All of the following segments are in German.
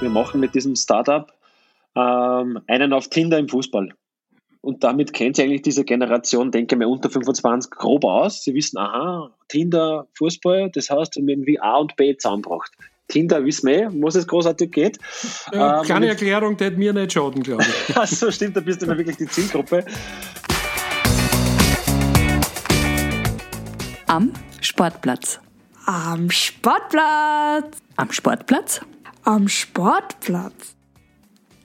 Wir machen mit diesem Startup ähm, einen auf Tinder im Fußball. Und damit kennt sich eigentlich diese Generation, denke ich mal, unter 25 grob aus. Sie wissen, aha, Tinder, Fußball, das heißt, wenn irgendwie A und B zusammenbracht. Tinder wissen wir eh, was es großartig geht. Ja, ähm, kleine Erklärung, der hat mir nicht schaden, glaube ich. also stimmt, da bist du immer wirklich die Zielgruppe. Am Sportplatz. Am Sportplatz. Am Sportplatz. Am Sportplatz.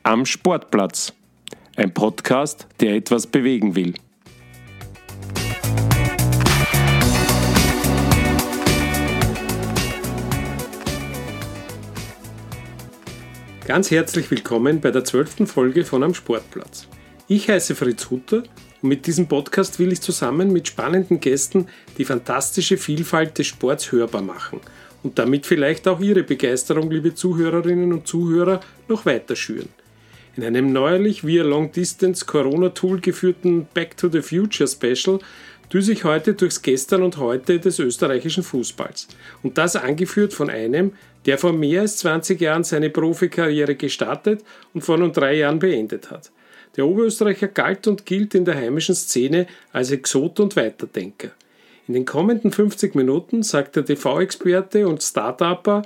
Am Sportplatz. Ein Podcast, der etwas bewegen will. Ganz herzlich willkommen bei der zwölften Folge von Am Sportplatz. Ich heiße Fritz Hutter und mit diesem Podcast will ich zusammen mit spannenden Gästen die fantastische Vielfalt des Sports hörbar machen und damit vielleicht auch Ihre Begeisterung, liebe Zuhörerinnen und Zuhörer, noch weiter schüren. In einem neuerlich via Long Distance Corona Tool geführten Back to the Future Special düse ich heute durchs Gestern und Heute des österreichischen Fußballs. Und das angeführt von einem, der vor mehr als 20 Jahren seine Profikarriere gestartet und vor nun drei Jahren beendet hat. Der Oberösterreicher galt und gilt in der heimischen Szene als Exot und Weiterdenker. In den kommenden 50 Minuten sagt der TV-Experte und Start-Upper,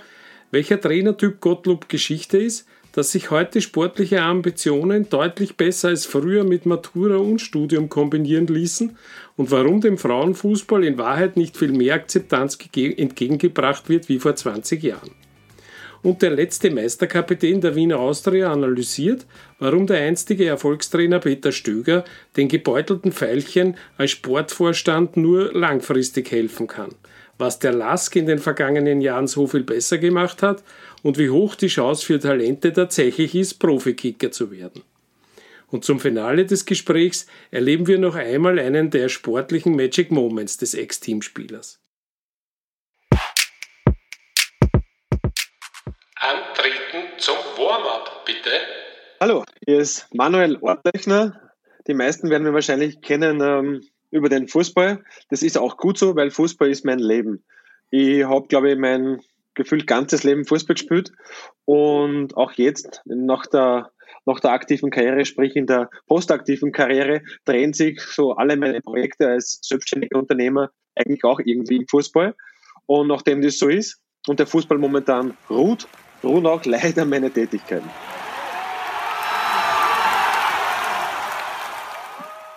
welcher Trainertyp Gottlob Geschichte ist, dass sich heute sportliche Ambitionen deutlich besser als früher mit Matura und Studium kombinieren ließen und warum dem Frauenfußball in Wahrheit nicht viel mehr Akzeptanz entgegengebracht wird wie vor 20 Jahren und der letzte Meisterkapitän der Wiener Austria analysiert, warum der einstige Erfolgstrainer Peter Stöger den gebeutelten Veilchen als Sportvorstand nur langfristig helfen kann, was der Lask in den vergangenen Jahren so viel besser gemacht hat und wie hoch die Chance für Talente tatsächlich ist, Profikicker zu werden. Und zum Finale des Gesprächs erleben wir noch einmal einen der sportlichen Magic Moments des Ex-Teamspielers. Antreten zum Warm-up, bitte. Hallo, hier ist Manuel Ortlechner. Die meisten werden wir wahrscheinlich kennen ähm, über den Fußball. Das ist auch gut so, weil Fußball ist mein Leben. Ich habe, glaube ich, mein gefühlt ganzes Leben Fußball gespielt und auch jetzt nach der nach der aktiven Karriere, sprich in der postaktiven Karriere, drehen sich so alle meine Projekte als selbstständiger Unternehmer eigentlich auch irgendwie im Fußball. Und nachdem das so ist und der Fußball momentan ruht, ruhen auch leider meine Tätigkeiten.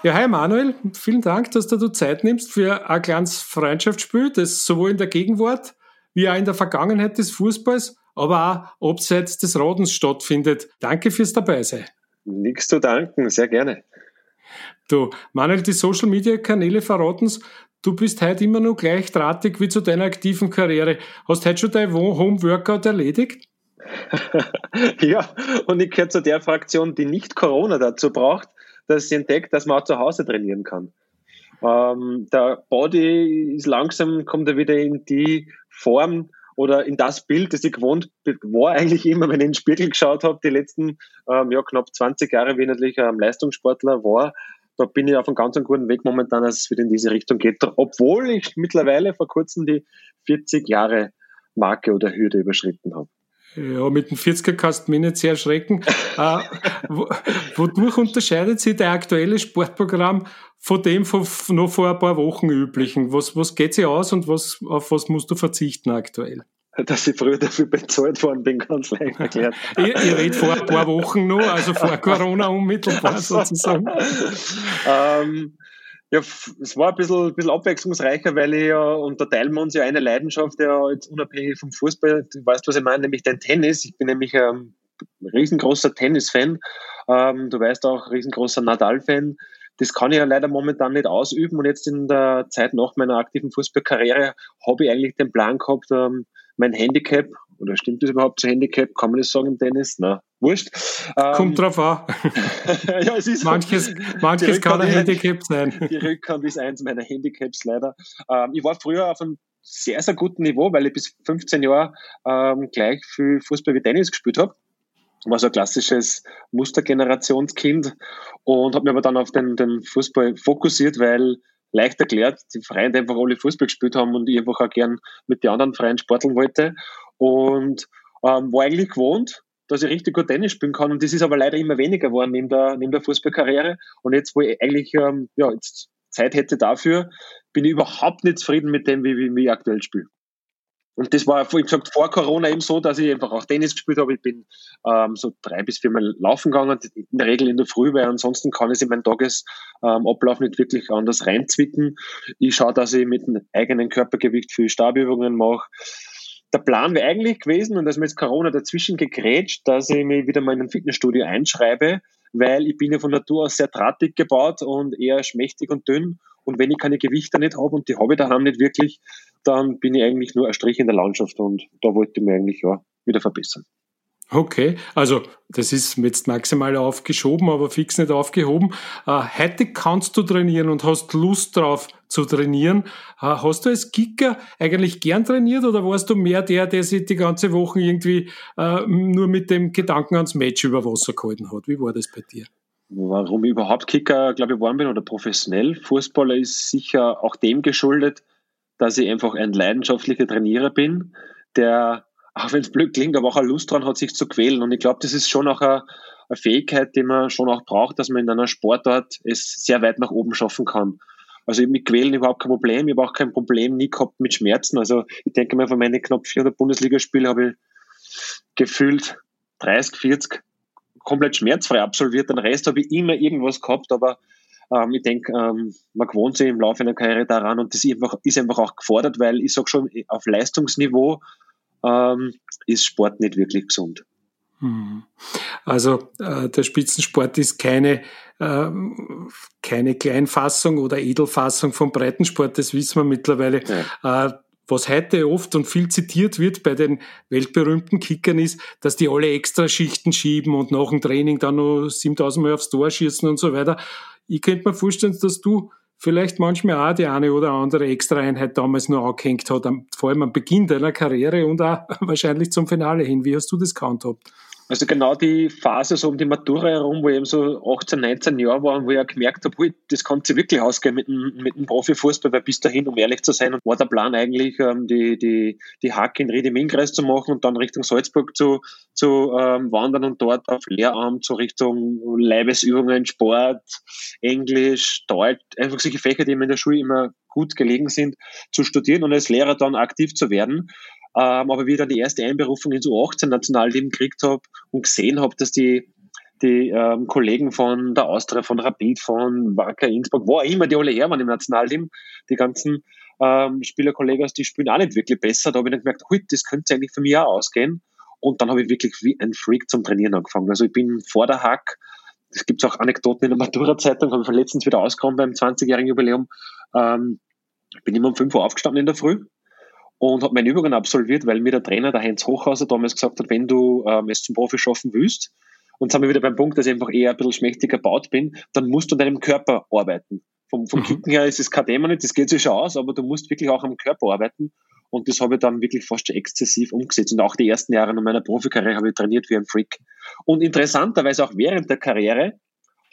Ja, hi Manuel, vielen Dank, dass du Zeit nimmst für ein kleines Freundschaftsspiel, das sowohl in der Gegenwart wie auch in der Vergangenheit des Fußballs, aber auch abseits des Rodens stattfindet. Danke fürs Dabeisein. Nichts zu danken, sehr gerne. Du, Manuel, die Social Media Kanäle verraten's. Du bist heute immer noch gleich drahtig wie zu deiner aktiven Karriere. Hast heute schon dein Home-Workout erledigt? ja, und ich gehöre zu der Fraktion, die nicht Corona dazu braucht, dass sie entdeckt, dass man auch zu Hause trainieren kann. Ähm, der Body ist langsam, kommt er wieder in die Form oder in das Bild, das ich gewohnt war eigentlich immer, wenn ich in den Spiegel geschaut habe, die letzten ähm, ja, knapp 20 Jahre, wie ich natürlich ähm, Leistungssportler war, da bin ich auf einem ganz guten Weg momentan, dass es wieder in diese Richtung geht, obwohl ich mittlerweile vor kurzem die 40 Jahre Marke oder Hürde überschritten habe. Ja, mit dem 40er kannst du mich nicht sehr erschrecken. äh, wodurch unterscheidet sich dein aktuelles Sportprogramm von dem von noch vor ein paar Wochen üblichen? Was, was geht sich aus und was, auf was musst du verzichten aktuell? Dass ich früher dafür bezahlt worden bin, ganz leicht erklärt. ich, ich rede vor ein paar Wochen noch, also vor Corona unmittelbar sozusagen. ähm, ja, es war ein bisschen, ein bisschen abwechslungsreicher, weil ich ja, und da teilen wir uns ja eine Leidenschaft, ja jetzt unabhängig vom Fußball, du weißt, was ich meine, nämlich den Tennis. Ich bin nämlich ein riesengroßer Tennis-Fan. Ähm, du weißt auch, riesengroßer Nadal-Fan. Das kann ich ja leider momentan nicht ausüben und jetzt in der Zeit nach meiner aktiven Fußballkarriere habe ich eigentlich den Plan gehabt, ähm, mein Handicap, oder stimmt das überhaupt zu Handicap? Kann man das sagen im Tennis? Na, wurscht. Kommt ähm, drauf an. ja, es ist manches, manches kann ein Handicap sein. Die Rückhand ist eins meiner Handicaps leider. Ähm, ich war früher auf einem sehr, sehr guten Niveau, weil ich bis 15 Jahre ähm, gleich viel Fußball wie Tennis gespielt habe. War so ein klassisches Mustergenerationskind und habe mich aber dann auf den, den Fußball fokussiert, weil leicht erklärt, die Vereine einfach alle Fußball gespielt haben und ich einfach auch gern mit den anderen Vereinen sporteln wollte. Und ähm, war eigentlich gewohnt, dass ich richtig gut Tennis spielen kann. Und das ist aber leider immer weniger geworden neben der, neben der Fußballkarriere. Und jetzt, wo ich eigentlich ähm, ja, jetzt Zeit hätte dafür, bin ich überhaupt nicht zufrieden mit dem, wie, wie, wie ich aktuell spiele. Und das war, wie gesagt, vor Corona eben so, dass ich einfach auch Tennis gespielt habe. Ich bin ähm, so drei bis viermal laufen gegangen, in der Regel in der Früh, weil ansonsten kann ich in meinen Tagesablauf ähm, nicht wirklich anders reinzwicken. Ich schaue, dass ich mit dem eigenen Körpergewicht viel Stabübungen mache. Der Plan wäre eigentlich gewesen, und da ist mir jetzt Corona dazwischen gegrätscht, dass ich mich wieder mal in ein Fitnessstudio einschreibe, weil ich bin ja von Natur aus sehr drahtig gebaut und eher schmächtig und dünn. Und wenn ich keine Gewichte nicht habe und die habe ich daheim nicht wirklich, dann bin ich eigentlich nur ein Strich in der Landschaft und da wollte ich mich eigentlich ja wieder verbessern. Okay, also das ist jetzt maximal aufgeschoben, aber fix nicht aufgehoben. Äh, heute kannst du trainieren und hast Lust drauf zu trainieren. Äh, hast du als Kicker eigentlich gern trainiert oder warst du mehr der, der sich die ganze Woche irgendwie äh, nur mit dem Gedanken ans Match über Wasser gehalten hat? Wie war das bei dir? Warum ich überhaupt Kicker, glaube ich, geworden bin oder professionell Fußballer ist sicher auch dem geschuldet, dass ich einfach ein leidenschaftlicher Trainierer bin, der, auch wenn es blöd klingt, aber auch eine Lust dran hat, sich zu quälen. Und ich glaube, das ist schon auch eine, eine Fähigkeit, die man schon auch braucht, dass man in einer Sportart es sehr weit nach oben schaffen kann. Also mit Quälen überhaupt kein Problem. Ich habe auch kein Problem nie gehabt mit Schmerzen. Also ich denke mal, von meinen knapp 400 Bundesligaspielen habe ich gefühlt 30, 40 komplett schmerzfrei absolviert. Den Rest habe ich immer irgendwas gehabt, aber ähm, ich denke, ähm, man gewohnt sich im Laufe einer Karriere daran und das ist einfach, ist einfach auch gefordert, weil ich sage schon, auf Leistungsniveau ähm, ist Sport nicht wirklich gesund. Hm. Also äh, der Spitzensport ist keine, äh, keine Kleinfassung oder Edelfassung vom Breitensport, das wissen wir mittlerweile. Ja. Äh, was heute oft und viel zitiert wird bei den weltberühmten Kickern ist, dass die alle extra Schichten schieben und nach dem Training dann noch 7000 Mal aufs Tor schießen und so weiter. Ich könnte mir vorstellen, dass du vielleicht manchmal auch die eine oder andere Extra-Einheit damals nur angehängt hat, vor allem am Beginn deiner Karriere und auch wahrscheinlich zum Finale hin. Wie hast du das gehandhabt? Also genau die Phase so um die Matura herum, wo ich eben so 18, 19 Jahre war wo ich auch gemerkt habe, das kann sich wirklich ausgehen mit dem, mit dem Profifußball, weil bis dahin, um ehrlich zu sein, war der Plan eigentlich, ähm, die, die, die Hack in Riede-Minnkreis zu machen und dann Richtung Salzburg zu, zu ähm, wandern und dort auf Lehramt, so Richtung Leibesübungen, Sport, Englisch, Deutsch, einfach solche Fächer, die mir in der Schule immer gut gelegen sind, zu studieren und als Lehrer dann aktiv zu werden. Ähm, aber wie ich dann die erste Einberufung ins U18-Nationalteam gekriegt habe und gesehen habe, dass die, die ähm, Kollegen von der Austria, von Rapid, von Wacker Innsbruck, wo auch immer die alle her waren im Nationalteam, die ganzen ähm, Spielerkollegen, die spielen auch nicht wirklich besser. Da habe ich dann gemerkt, hui, das könnte eigentlich für mich auch ausgehen. Und dann habe ich wirklich wie ein Freak zum Trainieren angefangen. Also ich bin vor der Hack, es gibt auch Anekdoten in der Matura-Zeitung, habe ich letztens wieder ausgekommen beim 20-jährigen Jubiläum, ähm, bin immer um 5 Uhr aufgestanden in der Früh, und habe meine Übungen absolviert, weil mir der Trainer, der Heinz Hochhauser, damals gesagt hat, wenn du ähm, es zum Profi schaffen willst, und sind wir wieder beim Punkt, dass ich einfach eher ein bisschen schmächtiger gebaut bin, dann musst du an deinem Körper arbeiten. Vom, vom mhm. Kicken her ist es kein Thema nicht, das geht sich schon aus, aber du musst wirklich auch am Körper arbeiten. Und das habe ich dann wirklich fast schon exzessiv umgesetzt. Und auch die ersten Jahre in meiner Profikarriere habe ich trainiert wie ein Freak. Und interessanterweise auch während der Karriere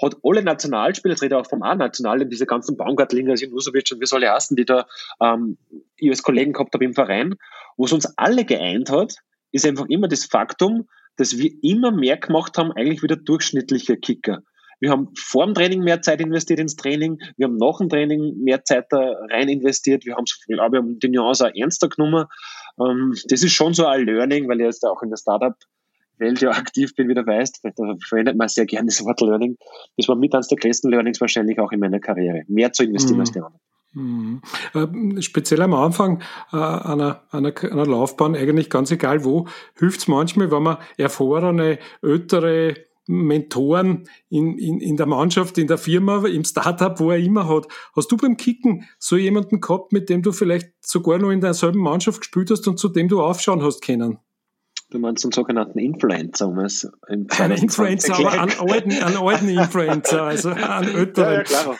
hat alle Nationalspieler, jetzt rede auch vom A-National, diese ganzen Baumgartlinger, also Usovic und soll ich heißen, die da ähm, ich als Kollegen gehabt habe im Verein, wo es uns alle geeint hat, ist einfach immer das Faktum, dass wir immer mehr gemacht haben, eigentlich wieder durchschnittliche Kicker. Wir haben vor dem Training mehr Zeit investiert ins Training, wir haben nach dem Training mehr Zeit da rein investiert, wir haben es, glaube ich, die Nuance auch ernster genommen. Ähm, das ist schon so ein Learning, weil ich jetzt auch in der Startup Welt ja aktiv bin, wie du weißt, da verwendet man sehr gerne das Wort Learning. Das war mit eines der größten Learnings wahrscheinlich auch in meiner Karriere. Mehr zu investieren mhm. als die anderen. Mhm. Äh, speziell am Anfang äh, einer, einer, einer Laufbahn, eigentlich ganz egal wo, hilft es manchmal, wenn man erfahrene, ältere Mentoren in, in, in der Mannschaft, in der Firma, im Startup, wo er immer hat. Hast du beim Kicken so jemanden gehabt, mit dem du vielleicht sogar noch in derselben Mannschaft gespielt hast und zu dem du aufschauen hast können? Du meinst einen sogenannten Influencer, um es im Ein Influencer, aber einen alten, einen alten Influencer, also einen älteren. Ja, ja, klar.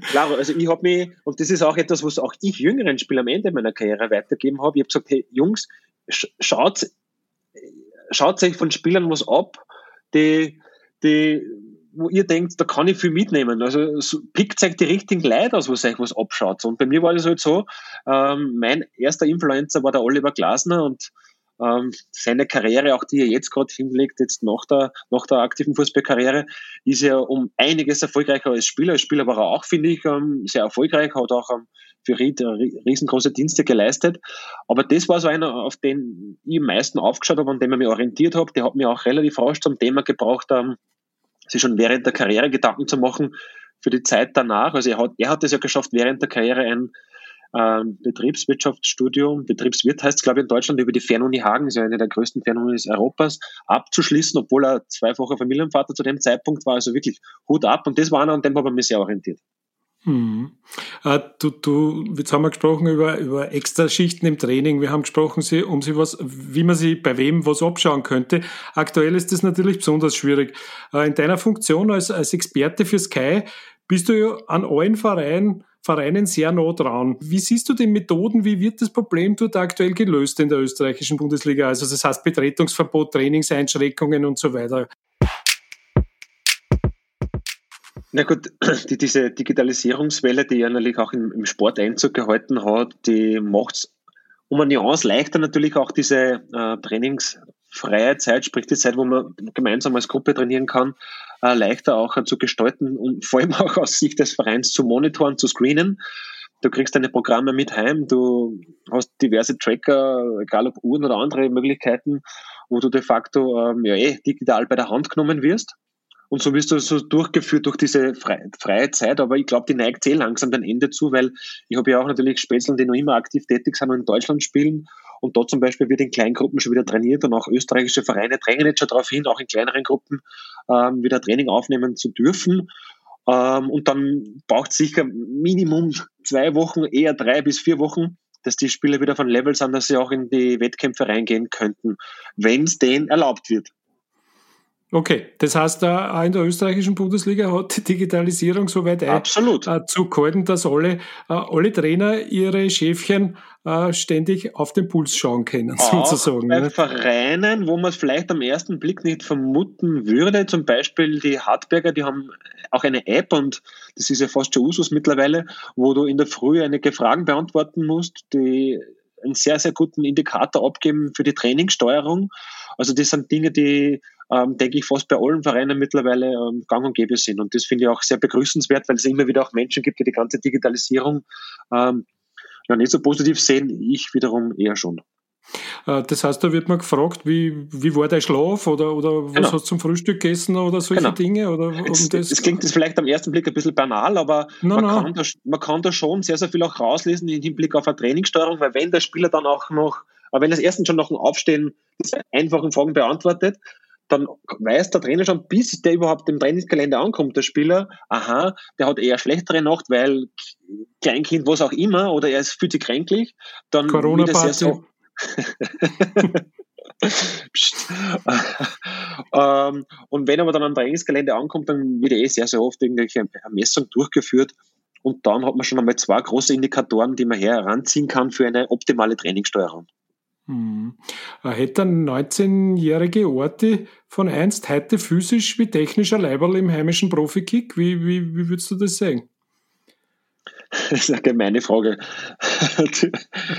klar. Also ich habe mich, und das ist auch etwas, was auch ich jüngeren Spielern am Ende meiner Karriere weitergeben habe. Ich habe gesagt, hey Jungs, schaut, schaut euch von Spielern was ab, die, die, wo ihr denkt, da kann ich viel mitnehmen. Also so, pickt euch die richtigen Leute aus, was euch was abschaut. Und bei mir war das halt so, ähm, mein erster Influencer war der Oliver Glasner und ähm, seine Karriere, auch die er jetzt gerade hinlegt, jetzt nach der, nach der aktiven Fußballkarriere, ist er um einiges erfolgreicher als Spieler. Als Spieler war er auch, finde ich, ähm, sehr erfolgreich, hat auch ähm, für Ried riesengroße Dienste geleistet. Aber das war so einer, auf den ich am meisten aufgeschaut habe, an dem ich mich orientiert habe. Der hat mir auch relativ rasch zum Thema gebraucht, ähm, sich schon während der Karriere Gedanken zu machen für die Zeit danach. Also er hat, er hat es ja geschafft, während der Karriere ein ähm, Betriebswirtschaftsstudium, Betriebswirt heißt es, glaube ich, in Deutschland über die Fernuni Hagen, ist ja eine der größten Fernunis Europas, abzuschließen, obwohl er zweifacher Familienvater zu dem Zeitpunkt war. Also wirklich Hut ab. Und das war einer, an dem habe ich mich sehr orientiert. Hm. Äh, du, du, jetzt haben wir gesprochen über, über Extraschichten im Training. Wir haben gesprochen, um sie was, wie man sie bei wem was abschauen könnte. Aktuell ist das natürlich besonders schwierig. Äh, in deiner Funktion als, als Experte für Sky bist du ja an allen Vereinen Vereinen sehr nah dran. Wie siehst du die Methoden? Wie wird das Problem dort aktuell gelöst in der österreichischen Bundesliga? Also das heißt Betretungsverbot, Trainingseinschränkungen und so weiter. Na gut, die, diese Digitalisierungswelle, die ja natürlich auch im, im Sport Einzug gehalten hat, die macht es um eine Nuance leichter natürlich auch diese äh, trainingsfreie Zeit, sprich die Zeit, wo man gemeinsam als Gruppe trainieren kann, äh, leichter auch äh, zu gestalten und vor allem auch aus Sicht des Vereins zu monitoren, zu screenen. Du kriegst deine Programme mit heim, du hast diverse Tracker, egal ob Uhren oder andere Möglichkeiten, wo du de facto ähm, ja, eh digital bei der Hand genommen wirst und so wirst du so durchgeführt durch diese freie, freie Zeit. Aber ich glaube, die neigt sehr langsam dem Ende zu, weil ich habe ja auch natürlich Spätzeln, die noch immer aktiv tätig sind und in Deutschland spielen. Und da zum Beispiel wird in kleinen Gruppen schon wieder trainiert und auch österreichische Vereine drängen jetzt schon darauf hin, auch in kleineren Gruppen ähm, wieder Training aufnehmen zu dürfen. Ähm, und dann braucht es sicher Minimum zwei Wochen, eher drei bis vier Wochen, dass die Spieler wieder von Level sind, dass sie auch in die Wettkämpfe reingehen könnten, wenn es denen erlaubt wird. Okay, das heißt, auch in der österreichischen Bundesliga hat die Digitalisierung so weit Absolut. Äh, zu gehalten, dass alle, äh, alle Trainer ihre Schäfchen äh, ständig auf den Puls schauen können, auch sozusagen. Bei ne? Vereinen, wo man es vielleicht am ersten Blick nicht vermuten würde, zum Beispiel die Hartberger, die haben auch eine App und das ist ja fast schon Usus mittlerweile, wo du in der Früh einige Fragen beantworten musst, die einen sehr, sehr guten Indikator abgeben für die Trainingssteuerung. Also das sind Dinge, die ähm, denke ich, fast bei allen Vereinen mittlerweile ähm, gang und gäbe sind. Und das finde ich auch sehr begrüßenswert, weil es immer wieder auch Menschen gibt, die die ganze Digitalisierung ähm, ja nicht so positiv sehen. Ich wiederum eher schon. Äh, das heißt, da wird man gefragt, wie, wie war dein Schlaf oder, oder was genau. hast du zum Frühstück gegessen oder solche genau. Dinge? Oder um es, das? Es klingt das vielleicht am ersten Blick ein bisschen banal, aber no, man, no. Kann da, man kann da schon sehr, sehr viel auch rauslesen im Hinblick auf eine Trainingssteuerung, weil wenn der Spieler dann auch noch, aber wenn das erstens schon nach dem Aufstehen diese einfachen Fragen beantwortet, dann weiß der Trainer schon, bis der überhaupt im Trainingskalender ankommt, der Spieler, aha, der hat eher schlechtere Nacht, weil Kleinkind, was auch immer, oder er fühlt sich kränklich, dann corona wieder so. ähm, und wenn aber dann am Trainingskalender ankommt, dann wird eh sehr, sehr oft irgendwelche Messungen durchgeführt. Und dann hat man schon einmal zwei große Indikatoren, die man heranziehen kann für eine optimale Trainingssteuerung. Hm. Hätte ein 19-jährige Orte von einst heute physisch wie technischer Leiberl im heimischen Profikick? Wie, wie, wie würdest du das sagen? Das ist eine gemeine Frage.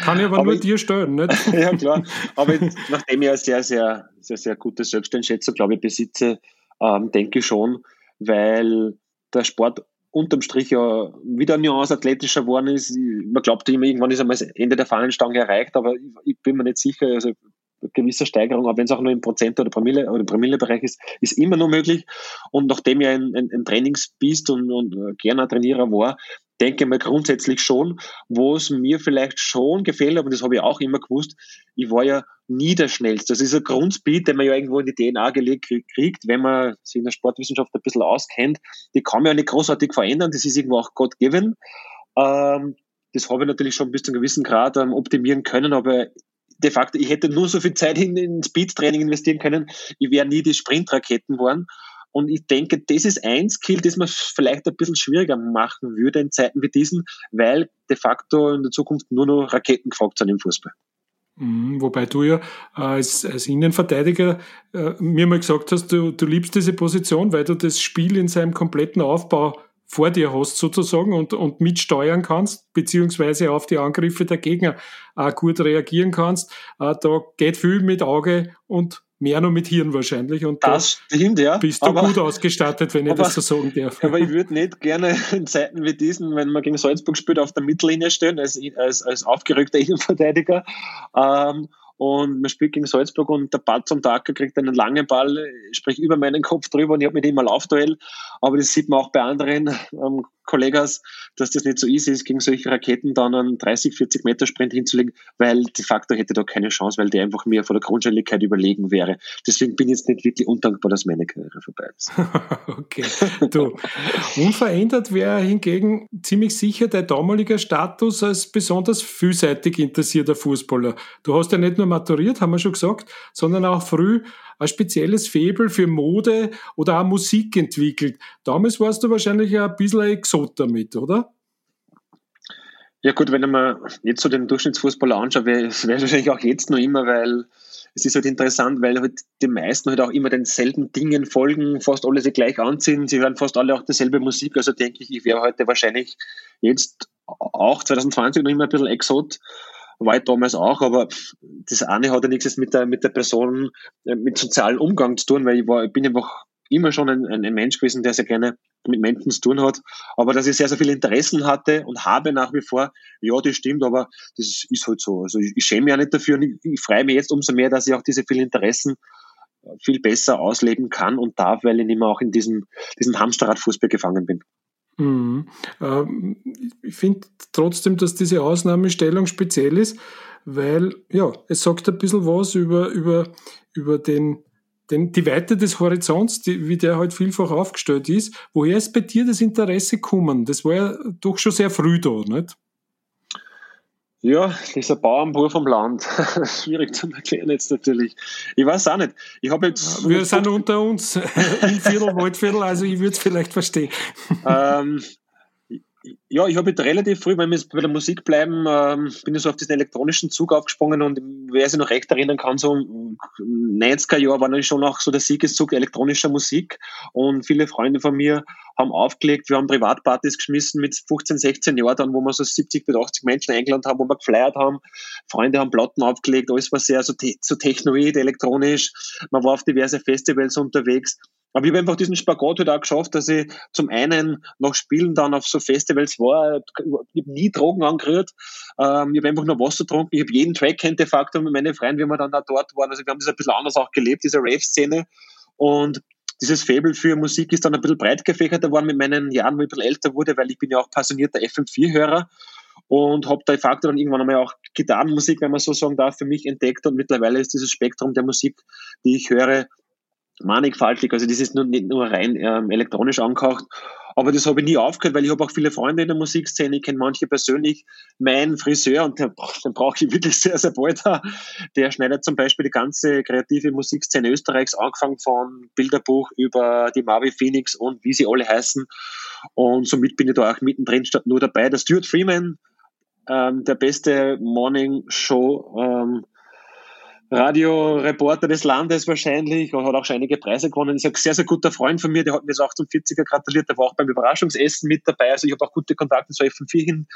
Kann ich aber, aber nur ich, dir stellen, nicht? ja, klar. Aber nachdem ich ein sehr, sehr, sehr, sehr gutes Selbsteinschätzung, glaube ich, besitze, ähm, denke ich schon, weil der Sport unterm Strich ja wieder eine Nuance athletischer geworden ist. Man glaubt immer, irgendwann ist einmal das Ende der Fahnenstange erreicht, aber ich, ich bin mir nicht sicher. Also eine gewisse Steigerung, auch wenn es auch nur im Prozent oder Promille oder Promillebereich ist, ist immer nur möglich. Und nachdem ich ein, ein, ein Trainingsbiest und, und gerne Trainierer war, denke mal grundsätzlich schon, wo es mir vielleicht schon gefällt, aber das habe ich auch immer gewusst, ich war ja nie der Schnellste. Das ist ein Grundspeed, den man ja irgendwo in die DNA gelegt kriegt, wenn man sich in der Sportwissenschaft ein bisschen auskennt. Die kann man ja nicht großartig verändern, das ist irgendwo auch God given. Ähm, das habe ich natürlich schon bis zu einem gewissen Grad ähm, optimieren können, aber de facto, ich hätte nur so viel Zeit in, in Speed-Training investieren können, ich wäre nie die Sprintraketen geworden. Und ich denke, das ist ein Skill, das man vielleicht ein bisschen schwieriger machen würde in Zeiten wie diesen, weil de facto in der Zukunft nur noch Raketen gefragt sind im Fußball. Mhm, wobei du ja als, als Innenverteidiger äh, mir mal gesagt hast, du, du liebst diese Position, weil du das Spiel in seinem kompletten Aufbau vor dir hast sozusagen und, und mitsteuern kannst, beziehungsweise auf die Angriffe der Gegner auch gut reagieren kannst. Äh, da geht viel mit Auge und mehr noch mit Hirn wahrscheinlich. Und das stimmt, ja. Bist du aber, gut ausgestattet, wenn ich aber, das so sagen darf. Aber ich würde nicht gerne in Zeiten wie diesen, wenn man gegen Salzburg spielt, auf der Mittellinie stehen, als, als, als aufgerückter Innenverteidiger. Ähm, und man spielt gegen Salzburg und der Ball zum Dacker kriegt einen langen Ball, sprich über meinen Kopf drüber und ich habe mit ihm mal Laufduell. Aber das sieht man auch bei anderen ähm, Kollegas, dass das nicht so easy ist, gegen solche Raketen dann einen 30, 40 Meter Sprint hinzulegen, weil de facto hätte da keine Chance, weil der einfach mir vor der Grundscheinlichkeit überlegen wäre. Deswegen bin ich jetzt nicht wirklich undankbar, dass meine Karriere vorbei ist. okay. Du, unverändert wäre hingegen ziemlich sicher dein damaliger Status als besonders vielseitig interessierter Fußballer. Du hast ja nicht nur maturiert, haben wir schon gesagt, sondern auch früh ein spezielles Faible für Mode oder auch Musik entwickelt. Damals warst du wahrscheinlich ein bisschen ein Exot damit, oder? Ja gut, wenn man jetzt so den Durchschnittsfußballer anschaut, wäre es wahrscheinlich auch jetzt noch immer, weil es ist halt interessant, weil halt die meisten halt auch immer denselben Dingen folgen, fast alle sie gleich anziehen, sie hören fast alle auch dieselbe Musik, also denke ich, ich wäre heute wahrscheinlich jetzt auch 2020 noch immer ein bisschen Exot war ich damals auch, aber das eine hat ja nichts mit der, mit der Person, äh, mit sozialen Umgang zu tun, weil ich war, ich bin einfach immer schon ein, ein Mensch gewesen, der sehr gerne mit Menschen zu tun hat. Aber dass ich sehr, sehr viele Interessen hatte und habe nach wie vor, ja, das stimmt, aber das ist halt so. Also ich, ich schäme mich ja nicht dafür und ich, ich freue mich jetzt umso mehr, dass ich auch diese vielen Interessen äh, viel besser ausleben kann und darf, weil ich mehr auch in diesem, diesem Hamsterradfußball gefangen bin. Mhm. Ähm, ich finde trotzdem, dass diese Ausnahmestellung speziell ist, weil ja, es sagt ein bisschen was über, über, über den, den, die Weite des Horizonts, die, wie der halt vielfach aufgestellt ist. Woher ist bei dir das Interesse gekommen? Das war ja doch schon sehr früh da, nicht? Ja, dieser Bauernbur vom Land. Schwierig zu erklären jetzt natürlich. Ich weiß auch nicht. Ich habe jetzt. Wir sind unter uns im Viertel, Waldviertel, also ich würde es vielleicht verstehen. Ähm, ja, ich habe relativ früh, wenn wir bei der Musik bleiben, ähm, bin ich so auf diesen elektronischen Zug aufgesprungen und wer sich noch recht erinnern kann, so 90er Jahre war dann schon auch so der Siegeszug elektronischer Musik und viele Freunde von mir haben aufgelegt, wir haben Privatpartys geschmissen mit 15, 16 Jahren dann, wo wir so 70 bis 80 Menschen eingeladen haben, wo wir geflyert haben, Freunde haben Platten aufgelegt, alles war sehr so, te so technoid, elektronisch, man war auf diverse Festivals unterwegs aber ich habe einfach diesen Spagat halt auch geschafft, dass ich zum einen nach Spielen dann auf so Festivals war, ich habe nie Drogen angerührt, ähm, ich habe einfach nur Wasser getrunken, ich habe jeden Track kennt de facto mit meinen Freunden, wie wir dann auch dort waren, also wir haben das ein bisschen anders auch gelebt, diese Rave-Szene. Und dieses Faible für Musik ist dann ein bisschen breit gefächert geworden mit meinen Jahren, wo ich ein bisschen älter wurde, weil ich bin ja auch passionierter FM4-Hörer und habe de facto dann irgendwann einmal auch Gitarrenmusik, wenn man so sagen darf, für mich entdeckt. Und mittlerweile ist dieses Spektrum der Musik, die ich höre, mannigfaltig. Also das ist nur, nicht nur rein ähm, elektronisch angehaucht. Aber das habe ich nie aufgehört, weil ich habe auch viele Freunde in der Musikszene. Ich kenne manche persönlich. Mein Friseur, und den, den brauche ich wirklich sehr, sehr bald, der schneidet zum Beispiel die ganze kreative Musikszene Österreichs, angefangen von Bilderbuch über die Marvi Phoenix und wie sie alle heißen. Und somit bin ich da auch mittendrin statt nur dabei. Der Stuart Freeman, ähm, der beste Morning Show ähm, Radioreporter des Landes wahrscheinlich und hat auch schon einige Preise gewonnen. Ist ein sehr, sehr guter Freund von mir, der hat mir auch zum 40er gratuliert, der war auch beim Überraschungsessen mit dabei. Also ich habe auch gute Kontakte zu FM4 hin.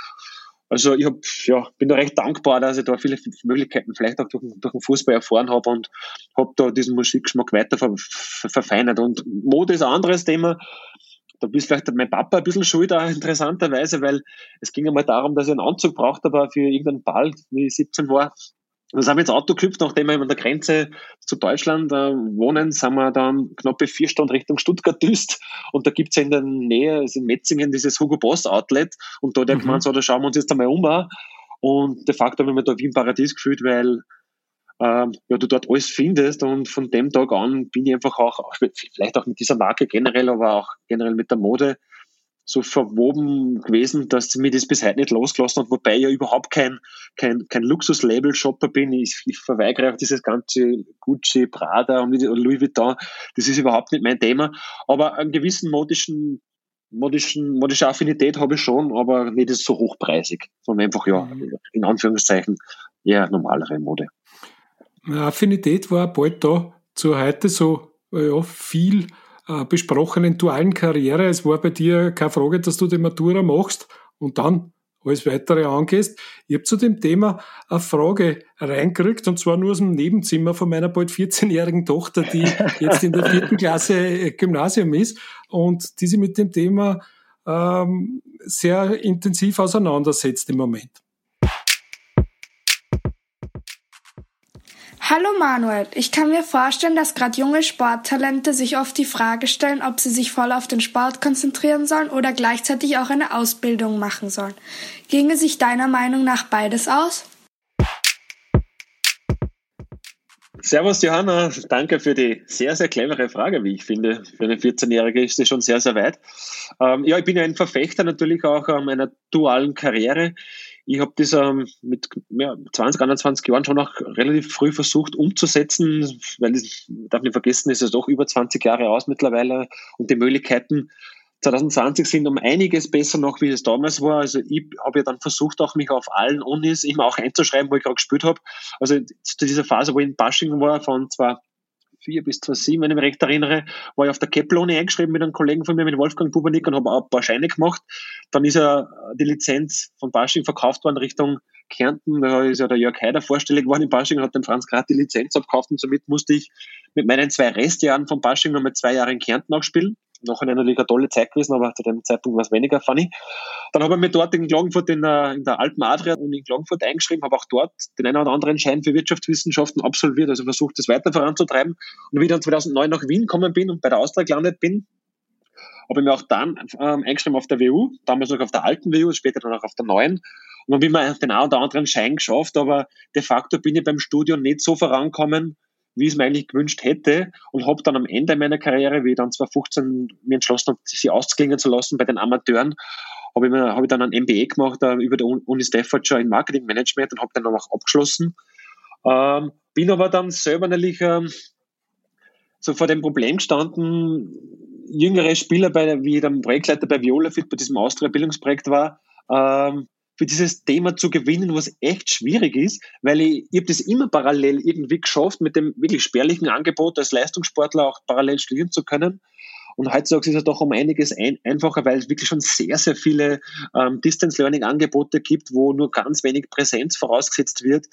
Also ich hab, ja, bin da recht dankbar, dass ich da viele Möglichkeiten vielleicht auch durch, durch den Fußball erfahren habe und habe da diesen Musikgeschmack weiter ver, ver, verfeinert. Und Mode ist ein anderes Thema. Da bist vielleicht mein Papa ein bisschen schuld, auch interessanterweise, weil es ging einmal darum, dass ich einen Anzug brauchte, aber für irgendeinen Ball, wie ich 17 war, und dann sind wir ins Auto geknüpft, nachdem wir an der Grenze zu Deutschland äh, wohnen, sind wir dann knappe vier Stunden Richtung Stuttgart düst. Und da gibt's ja in der Nähe, also in Metzingen, dieses Hugo Boss Outlet. Und er mhm. gemeint, so, da schauen wir uns jetzt einmal um. Und de facto habe ich mich da wie im Paradies gefühlt, weil ähm, ja, du dort alles findest. Und von dem Tag an bin ich einfach auch, vielleicht auch mit dieser Marke generell, aber auch generell mit der Mode, so verwoben gewesen, dass mir das bis heute nicht losgelassen hat, wobei ich ja überhaupt kein, kein, kein Luxus-Label-Shopper bin. Ich, ich verweigere auch dieses ganze Gucci, Prada und Louis Vuitton. Das ist überhaupt nicht mein Thema. Aber einen gewissen modischen, modischen, modische Affinität habe ich schon, aber nicht so hochpreisig, sondern einfach, ja, mhm. in Anführungszeichen, eher normalere Mode. Affinität war bald da zu heute so, ja, viel äh, besprochenen dualen Karriere. Es war bei dir keine Frage, dass du die Matura machst und dann alles weitere angehst. Ich habe zu dem Thema eine Frage reingekriegt, und zwar nur aus dem Nebenzimmer von meiner bald 14-jährigen Tochter, die jetzt in der vierten Klasse äh, Gymnasium ist und die sich mit dem Thema ähm, sehr intensiv auseinandersetzt im Moment. Hallo Manuel, ich kann mir vorstellen, dass gerade junge Sporttalente sich oft die Frage stellen, ob sie sich voll auf den Sport konzentrieren sollen oder gleichzeitig auch eine Ausbildung machen sollen. Ginge sich deiner Meinung nach beides aus? Servus Johanna, danke für die sehr, sehr clevere Frage, wie ich finde. Für eine 14-Jährige ist sie schon sehr, sehr weit. Ähm, ja, ich bin ja ein Verfechter natürlich auch ähm, einer dualen Karriere. Ich habe das ähm, mit ja, 20, 21 Jahren schon auch relativ früh versucht umzusetzen, weil ich darf nicht vergessen, ist es doch über 20 Jahre aus mittlerweile und die Möglichkeiten 2020 sind um einiges besser noch, wie es damals war. Also ich habe ja dann versucht, auch mich auf allen Unis immer auch einzuschreiben, wo ich gerade gespielt habe. Also zu dieser Phase, wo ich in Bashing war, von zwar 2004 bis 2007, wenn ich mich recht erinnere, war ich auf der Kepler-Uni eingeschrieben mit einem Kollegen von mir, mit Wolfgang Bubernick und habe auch ein paar Scheine gemacht. Dann ist ja die Lizenz von Basching verkauft worden Richtung Kärnten. Da ist ja der Jörg Heider vorstellig geworden in Basching und hat dem Franz gerade die Lizenz abgekauft und somit musste ich mit meinen zwei Restjahren von Basching nochmal zwei Jahre in Kärnten auch spielen nachher natürlich eine tolle Zeit gewesen, aber zu dem Zeitpunkt war es weniger funny. Dann habe ich mich dort in Klagenfurt in der, in der Alpen Adria und in Klagenfurt eingeschrieben, habe auch dort den einen oder anderen Schein für Wirtschaftswissenschaften absolviert, also versucht, das weiter voranzutreiben. Und wie ich dann 2009 nach Wien gekommen bin und bei der Austria gelandet bin, habe ich mir auch dann ähm, eingeschrieben auf der WU, damals noch auf der alten WU, später dann auch auf der neuen. Und dann habe ich mir den einen oder anderen Schein geschafft, aber de facto bin ich beim Studium nicht so vorangekommen, wie ich es mir eigentlich gewünscht hätte und habe dann am Ende meiner Karriere, wie ich dann 2015 mir entschlossen habe, sie ausklingen zu lassen bei den Amateuren, habe ich, hab ich dann ein MBA gemacht äh, über der Uni Staffordshire in Marketing Management und habe dann auch abgeschlossen. Ähm, bin aber dann selber natürlich ähm, so vor dem Problem gestanden, jüngere Spieler, bei, wie ich dann Projektleiter bei Violafit bei diesem Austria-Bildungsprojekt war, ähm, für dieses Thema zu gewinnen, was echt schwierig ist, weil ich, ich habe das immer parallel irgendwie geschafft, mit dem wirklich spärlichen Angebot als Leistungssportler auch parallel studieren zu können. Und heutzutage ist es doch um einiges ein, einfacher, weil es wirklich schon sehr, sehr viele ähm, Distance Learning Angebote gibt, wo nur ganz wenig Präsenz vorausgesetzt wird.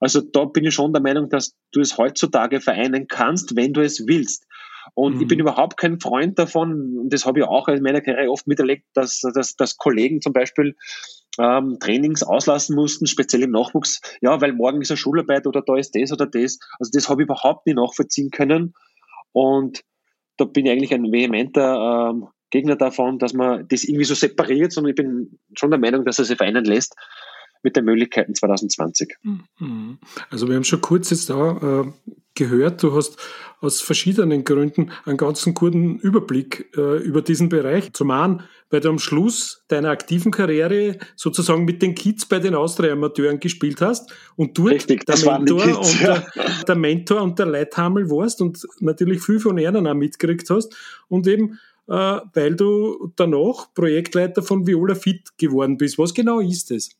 Also da bin ich schon der Meinung, dass du es heutzutage vereinen kannst, wenn du es willst. Und mhm. ich bin mhm. überhaupt kein Freund davon, und das habe ich auch in meiner Karriere oft miterlebt, dass, dass, dass Kollegen zum Beispiel ähm, Trainings auslassen mussten, speziell im Nachwuchs, ja, weil morgen ist eine Schularbeit oder da ist das oder das. Also das habe ich überhaupt nicht nachvollziehen können. Und da bin ich eigentlich ein vehementer ähm, Gegner davon, dass man das irgendwie so separiert, sondern ich bin schon der Meinung, dass er sich vereinen lässt mit den Möglichkeiten 2020. Mhm. Also wir haben schon kurz jetzt da äh, gehört, du hast aus verschiedenen Gründen einen ganzen guten Überblick äh, über diesen Bereich. Zum einen, weil du am Schluss deiner aktiven Karriere sozusagen mit den Kids bei den Austria-Amateuren gespielt hast und dort Richtig, der, Mentor Kids, und ja. der, der, Mentor und der Leithammel warst und natürlich viel von ihnen auch mitgekriegt hast und eben äh, weil du danach Projektleiter von Viola Fit geworden bist. Was genau ist das?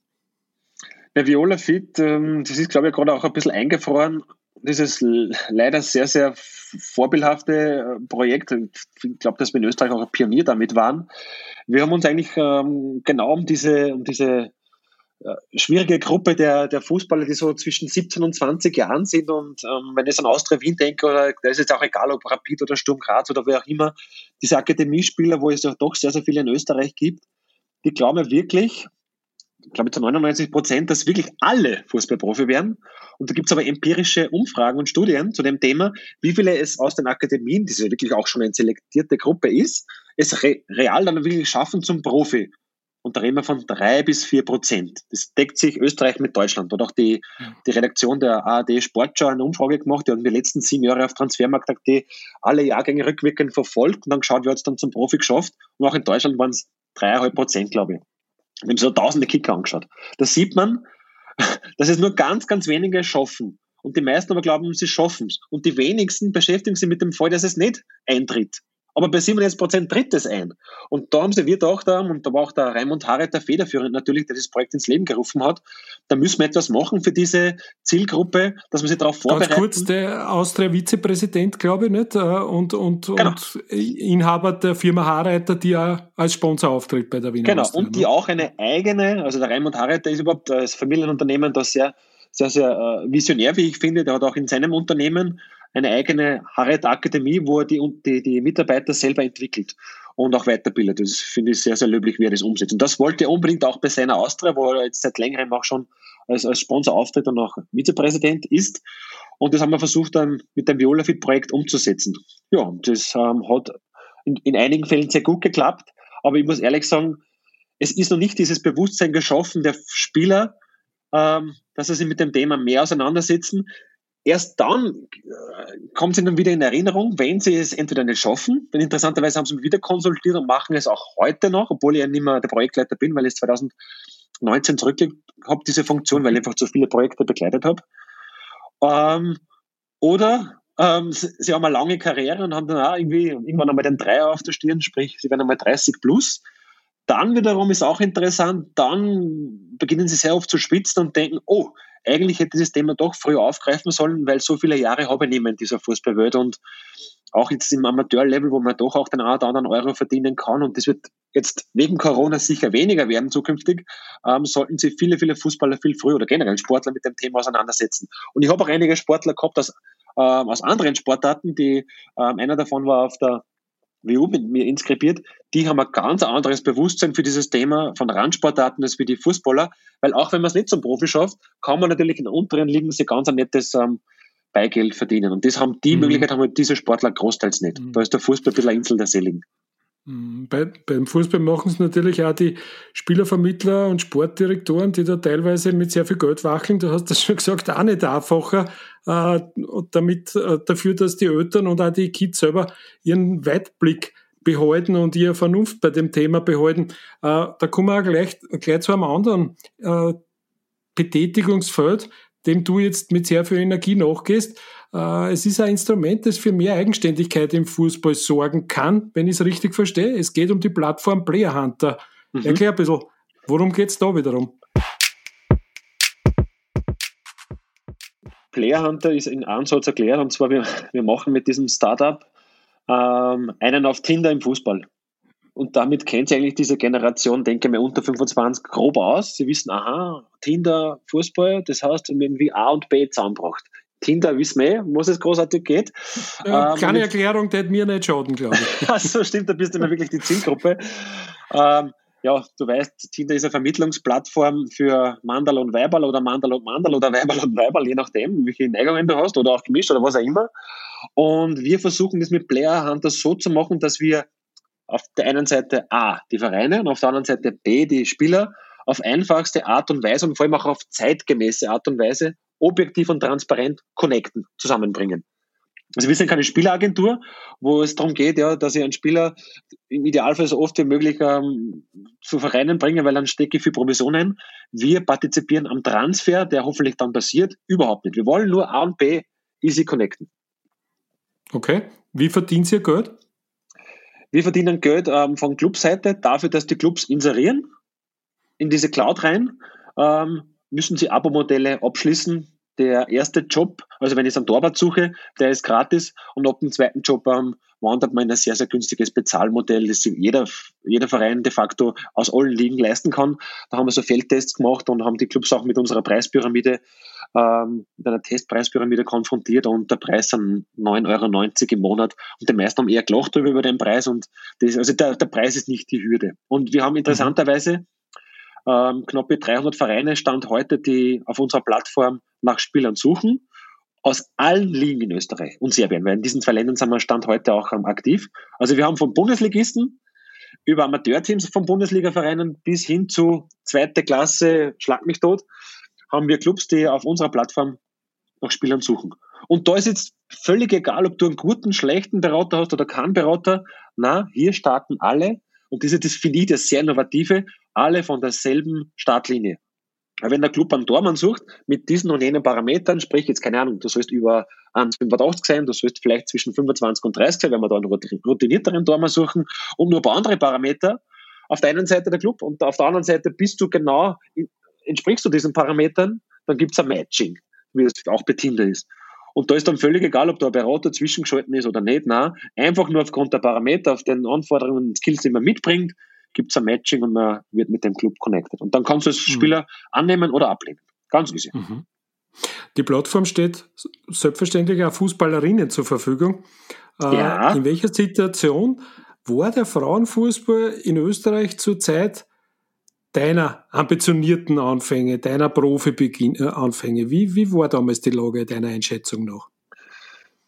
Ja, Viola Fit, ähm, das ist, glaube ich, gerade auch ein bisschen eingefroren dieses leider sehr, sehr vorbildhafte äh, Projekt. Ich glaube, dass wir in Österreich auch ein Pionier damit waren. Wir haben uns eigentlich ähm, genau um diese, um diese äh, schwierige Gruppe der, der Fußballer, die so zwischen 17 und 20 Jahren sind. Und ähm, wenn ich an Austria Wien denke, oder da ist jetzt auch egal, ob Rapid oder Sturm Graz oder wer auch immer, diese Akademiespieler, wo es doch sehr, sehr viele in Österreich gibt, die glauben wirklich, ich glaube zu 99 Prozent, dass wirklich alle Fußballprofi werden. Und da gibt es aber empirische Umfragen und Studien zu dem Thema, wie viele es aus den Akademien, die ja wirklich auch schon eine selektierte Gruppe ist, es re real dann wirklich schaffen zum Profi. Und da reden wir von drei bis vier Prozent. Das deckt sich Österreich mit Deutschland. Und auch die, die Redaktion der ARD Sportschau eine Umfrage gemacht, die haben die letzten sieben Jahre auf Transfermarkt.at alle Jahrgänge rückwirkend verfolgt und dann geschaut, wer hat es dann zum Profi geschafft. Und auch in Deutschland waren es dreieinhalb Prozent, glaube ich. Wir haben so tausende Kicker angeschaut. Da sieht man, dass es nur ganz, ganz wenige schaffen. Und die meisten aber glauben, sie schaffen es. Und die wenigsten beschäftigen sich mit dem Fall, dass es nicht eintritt. Aber bei 97 Prozent tritt es ein. Und da haben sie wir gedacht, und da war auch der Raimund Harret der federführend natürlich, der das Projekt ins Leben gerufen hat, da müssen wir etwas machen für diese Zielgruppe, dass wir sie darauf vorbereiten. Ganz kurz, der Austria-Vizepräsident, glaube ich, nicht? Äh, und, und, genau. und Inhaber der Firma Harreiter, die ja als Sponsor auftritt bei der Wiener Genau, Austria, und die ne? auch eine eigene, also der Raimund Harreiter ist überhaupt als Familienunternehmen da sehr, sehr, sehr äh, visionär, wie ich finde. Der hat auch in seinem Unternehmen eine eigene Harriet Akademie, wo er die, die, die Mitarbeiter selber entwickelt und auch weiterbildet. Das finde ich sehr, sehr löblich, wie er das umsetzt. Und das wollte er unbedingt auch bei seiner Austria, wo er jetzt seit längerem auch schon als, als Sponsor auftritt und auch Vizepräsident ist. Und das haben wir versucht dann mit dem Violafit-Projekt umzusetzen. Ja, das ähm, hat in, in einigen Fällen sehr gut geklappt. Aber ich muss ehrlich sagen, es ist noch nicht dieses Bewusstsein geschaffen der Spieler, ähm, dass sie sich mit dem Thema mehr auseinandersetzen erst dann äh, kommt es ihnen wieder in Erinnerung, wenn sie es entweder nicht schaffen, denn interessanterweise haben sie mich wieder konsultiert und machen es auch heute noch, obwohl ich ja nicht mehr der Projektleiter bin, weil ich es 2019 zurückgelegt habe, diese Funktion, weil ich einfach zu viele Projekte begleitet habe. Ähm, oder ähm, sie, sie, haben eine lange Karriere und haben dann auch irgendwie irgendwann einmal den Dreier auf der Stirn, sprich, sie werden einmal 30 plus. Dann wiederum ist auch interessant, dann beginnen sie sehr oft zu schwitzen und denken, oh, eigentlich hätte dieses Thema doch früher aufgreifen sollen, weil so viele Jahre habe ich nicht mehr in dieser Fußballwelt und auch jetzt im Amateurlevel, wo man doch auch den einen oder anderen Euro verdienen kann und das wird jetzt wegen Corona sicher weniger werden zukünftig, ähm, sollten sich viele, viele Fußballer viel früher oder generell Sportler mit dem Thema auseinandersetzen. Und ich habe auch einige Sportler gehabt aus, ähm, aus anderen Sportarten, die ähm, einer davon war auf der WU mit mir inskribiert, die haben ein ganz anderes Bewusstsein für dieses Thema von Randsportarten als wie die Fußballer, weil auch wenn man es nicht zum Profi schafft, kann man natürlich in unteren Ligen sich ganz ein nettes ähm, Beigeld verdienen. Und das haben die mhm. Möglichkeit haben diese Sportler großteils nicht. Mhm. Da ist der Fußball ein bisschen eine Insel der Seligen. Mhm. Bei, beim Fußball machen es natürlich auch die Spielervermittler und Sportdirektoren, die da teilweise mit sehr viel Geld wackeln. Du hast das schon gesagt, auch nicht einfacher, äh, damit, äh, dafür, dass die Eltern und auch die Kids selber ihren Weitblick behalten und ihre Vernunft bei dem Thema behalten. Äh, da kommen wir auch gleich, gleich zu einem anderen äh, Betätigungsfeld, dem du jetzt mit sehr viel Energie nachgehst. Äh, es ist ein Instrument, das für mehr Eigenständigkeit im Fußball sorgen kann, wenn ich es richtig verstehe. Es geht um die Plattform Player Hunter. Mhm. Erklär ein bisschen, worum geht es da wiederum? Player Hunter ist in Ansatz erklärt, und zwar wir, wir machen mit diesem Startup ähm, einen auf Tinder im Fußball. Und damit kennt sie eigentlich diese Generation, denke ich mal, unter 25 grob aus. Sie wissen, aha, Tinder, Fußball, das heißt, irgendwie A und B zusammenbracht. Tinder wissen wir, eh, was es großartig geht. Ja, ähm, kleine Erklärung, der hat mir nicht schaden, glaube ich. also stimmt, da bist du immer wirklich die Zielgruppe. Ähm, ja, du weißt, Tinder ist eine Vermittlungsplattform für Mandal und Weiberl oder Mandal und Mandal oder Weiberl und Weiberl, je nachdem, welche Neigungen du hast oder auch gemischt oder was auch immer. Und wir versuchen das mit Player Hunter so zu machen, dass wir auf der einen Seite A, die Vereine und auf der anderen Seite B, die Spieler auf einfachste Art und Weise und vor allem auch auf zeitgemäße Art und Weise objektiv und transparent connecten, zusammenbringen. Also wir sind keine Spieleragentur, wo es darum geht, ja, dass ich einen Spieler im Idealfall so oft wie möglich ähm, zu Vereinen bringe, weil dann stecke ich für Provisionen. Wir partizipieren am Transfer, der hoffentlich dann passiert, überhaupt nicht. Wir wollen nur A und B easy connecten. Okay. Wie verdient ihr Geld? Wir verdienen Geld ähm, von Clubseite dafür, dass die Clubs inserieren in diese Cloud rein. Ähm, müssen sie Abo-Modelle abschließen. Der erste Job, also wenn ich einen Torwart suche, der ist gratis und ab dem zweiten Job ähm, wandert man in ein sehr, sehr günstiges Bezahlmodell, das sich jeder, jeder Verein de facto aus allen Ligen leisten kann. Da haben wir so Feldtests gemacht und haben die Clubs auch mit unserer Preispyramide, ähm, mit einer Testpreispyramide konfrontiert und der Preis sind 9,90 Euro im Monat und die meisten haben eher gelacht über den Preis und das, also der, der Preis ist nicht die Hürde. Und wir haben interessanterweise ähm, knappe 300 Vereine stand heute, die auf unserer Plattform nach Spielern suchen, aus allen Ligen in Österreich und Serbien, weil in diesen zwei Ländern sind wir Stand heute auch ähm, aktiv. Also wir haben von Bundesligisten über Amateurteams von Bundesligavereinen bis hin zu zweite Klasse, schlag mich tot, haben wir Clubs, die auf unserer Plattform nach Spielern suchen. Und da ist jetzt völlig egal, ob du einen guten, schlechten Berater hast oder keinen Berater. Na, hier starten alle. Und finde ich das sehr innovative alle von derselben Startlinie. wenn der Club einen Tormann sucht, mit diesen und jenen Parametern, sprich jetzt keine Ahnung, du sollst über 1,85 sein, du sollst vielleicht zwischen 25 und 30 sein, wenn wir da einen routinierteren Tormann suchen und nur ein paar andere Parameter, auf der einen Seite der Club und auf der anderen Seite bist du genau, entsprichst du diesen Parametern, dann gibt es ein Matching, wie es auch bei Tinder ist. Und da ist dann völlig egal, ob da ein Berater zwischengeschalten ist oder nicht. Nein, einfach nur aufgrund der Parameter, auf den Anforderungen und Skills, die man mitbringt, gibt es ein Matching und man wird mit dem Club connected. Und dann kannst du als mhm. Spieler mhm. annehmen oder ablehnen. Ganz easy. Mhm. Die Plattform steht selbstverständlich auch Fußballerinnen zur Verfügung. Äh, ja. In welcher Situation war der Frauenfußball in Österreich zurzeit deiner ambitionierten Anfänge, deiner Profi-Anfänge? Äh, wie, wie war damals die Lage deiner Einschätzung noch?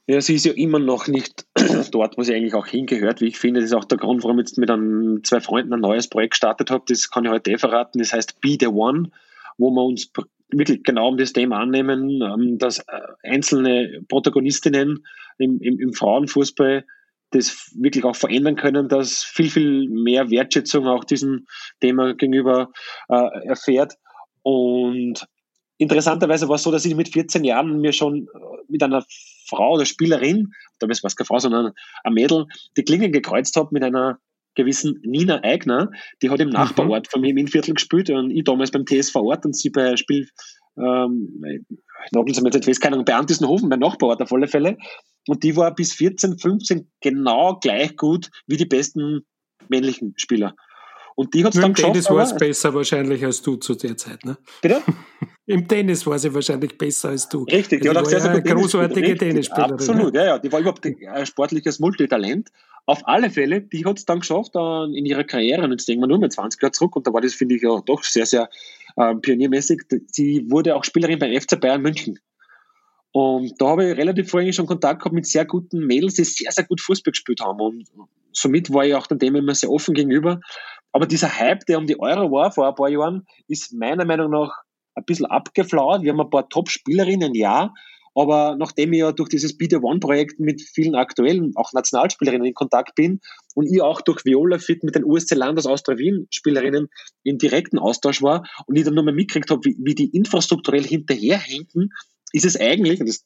Ja, sie ist ja immer noch nicht dort, wo sie eigentlich auch hingehört, wie ich finde. Das ist auch der Grund, warum ich jetzt mit einem, zwei Freunden ein neues Projekt gestartet habe. Das kann ich heute eh verraten. Das heißt Be the One, wo wir uns wirklich genau um das Thema annehmen, ähm, dass äh, einzelne Protagonistinnen im, im, im Frauenfußball das wirklich auch verändern können, dass viel, viel mehr Wertschätzung auch diesem Thema gegenüber äh, erfährt. Und interessanterweise war es so, dass ich mit 14 Jahren mir schon äh, mit einer Frau oder Spielerin, damals war es keine Frau, sondern ein Mädel, die Klingen gekreuzt habe mit einer gewissen Nina Eigner, die hat im mhm. Nachbarort von mir im Innviertel gespielt und ich damals beim TSV Ort und sie bei Spiel, ähm, nageln Sie mir jetzt fest, keine Ahnung, bei Antissenhofen, beim Nachbarort auf alle Fälle. Und die war bis 14, 15 genau gleich gut wie die besten männlichen Spieler. Und die hat es dann geschafft. Tennis war es besser wahrscheinlich als du zu der Zeit, ne? Bitte? Im Tennis war sie wahrscheinlich besser als du. Richtig, die also hat auch sehr, sehr gut großartige Tennisspielerin. Absolut, ja, ja. Die war überhaupt ein sportliches Multitalent. Auf alle Fälle, die hat es dann geschafft in ihrer Karriere, und jetzt denken wir nur mit 20 Jahre zurück, und da war das, finde ich, ja doch sehr, sehr äh, pioniermäßig. Sie wurde auch Spielerin beim FC Bayern München. Und da habe ich relativ vorher schon Kontakt gehabt mit sehr guten Mädels, die sehr, sehr gut Fußball gespielt haben. Und somit war ich auch dem Thema immer sehr offen gegenüber. Aber dieser Hype, der um die Euro war vor ein paar Jahren, ist meiner Meinung nach ein bisschen abgeflaut. Wir haben ein paar Top-Spielerinnen, ja. Aber nachdem ich ja durch dieses Be the One-Projekt mit vielen aktuellen, auch Nationalspielerinnen in Kontakt bin und ich auch durch Viola Fit mit den USC Landers Austria Wien Spielerinnen in direkten Austausch war und ich dann nur mal mitgekriegt habe, wie, wie die infrastrukturell hinterherhinken, ist es eigentlich, und das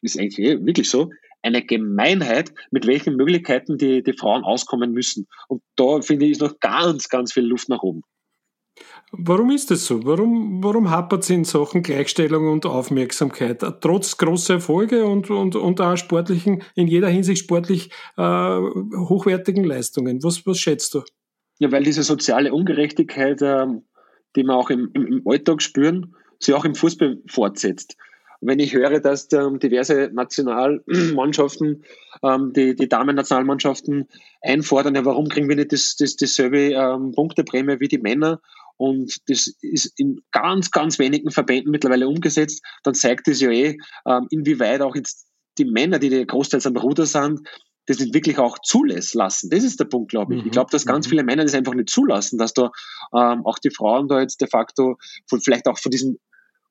ist eigentlich wirklich so, eine Gemeinheit, mit welchen Möglichkeiten die, die Frauen auskommen müssen. Und da finde ich, ist noch ganz, ganz viel Luft nach oben. Warum ist das so? Warum, warum hapert es in Sachen Gleichstellung und Aufmerksamkeit? Trotz großer Erfolge und, und, und auch sportlichen, in jeder Hinsicht sportlich äh, hochwertigen Leistungen. Was, was schätzt du? Ja, weil diese soziale Ungerechtigkeit, äh, die wir auch im, im, im Alltag spüren, sich auch im Fußball fortsetzt wenn ich höre, dass ähm, diverse Nationalmannschaften, ähm, die, die Damen-Nationalmannschaften einfordern, ja, warum kriegen wir nicht das, das, dasselbe ähm, Punkteprämie wie die Männer? Und das ist in ganz, ganz wenigen Verbänden mittlerweile umgesetzt. Dann zeigt es ja eh, ähm, inwieweit auch jetzt die Männer, die, die großteils am Ruder sind, das nicht wirklich auch zulassen. Das ist der Punkt, glaube ich. Mhm. Ich glaube, dass ganz mhm. viele Männer das einfach nicht zulassen, dass da ähm, auch die Frauen da jetzt de facto von, vielleicht auch von diesem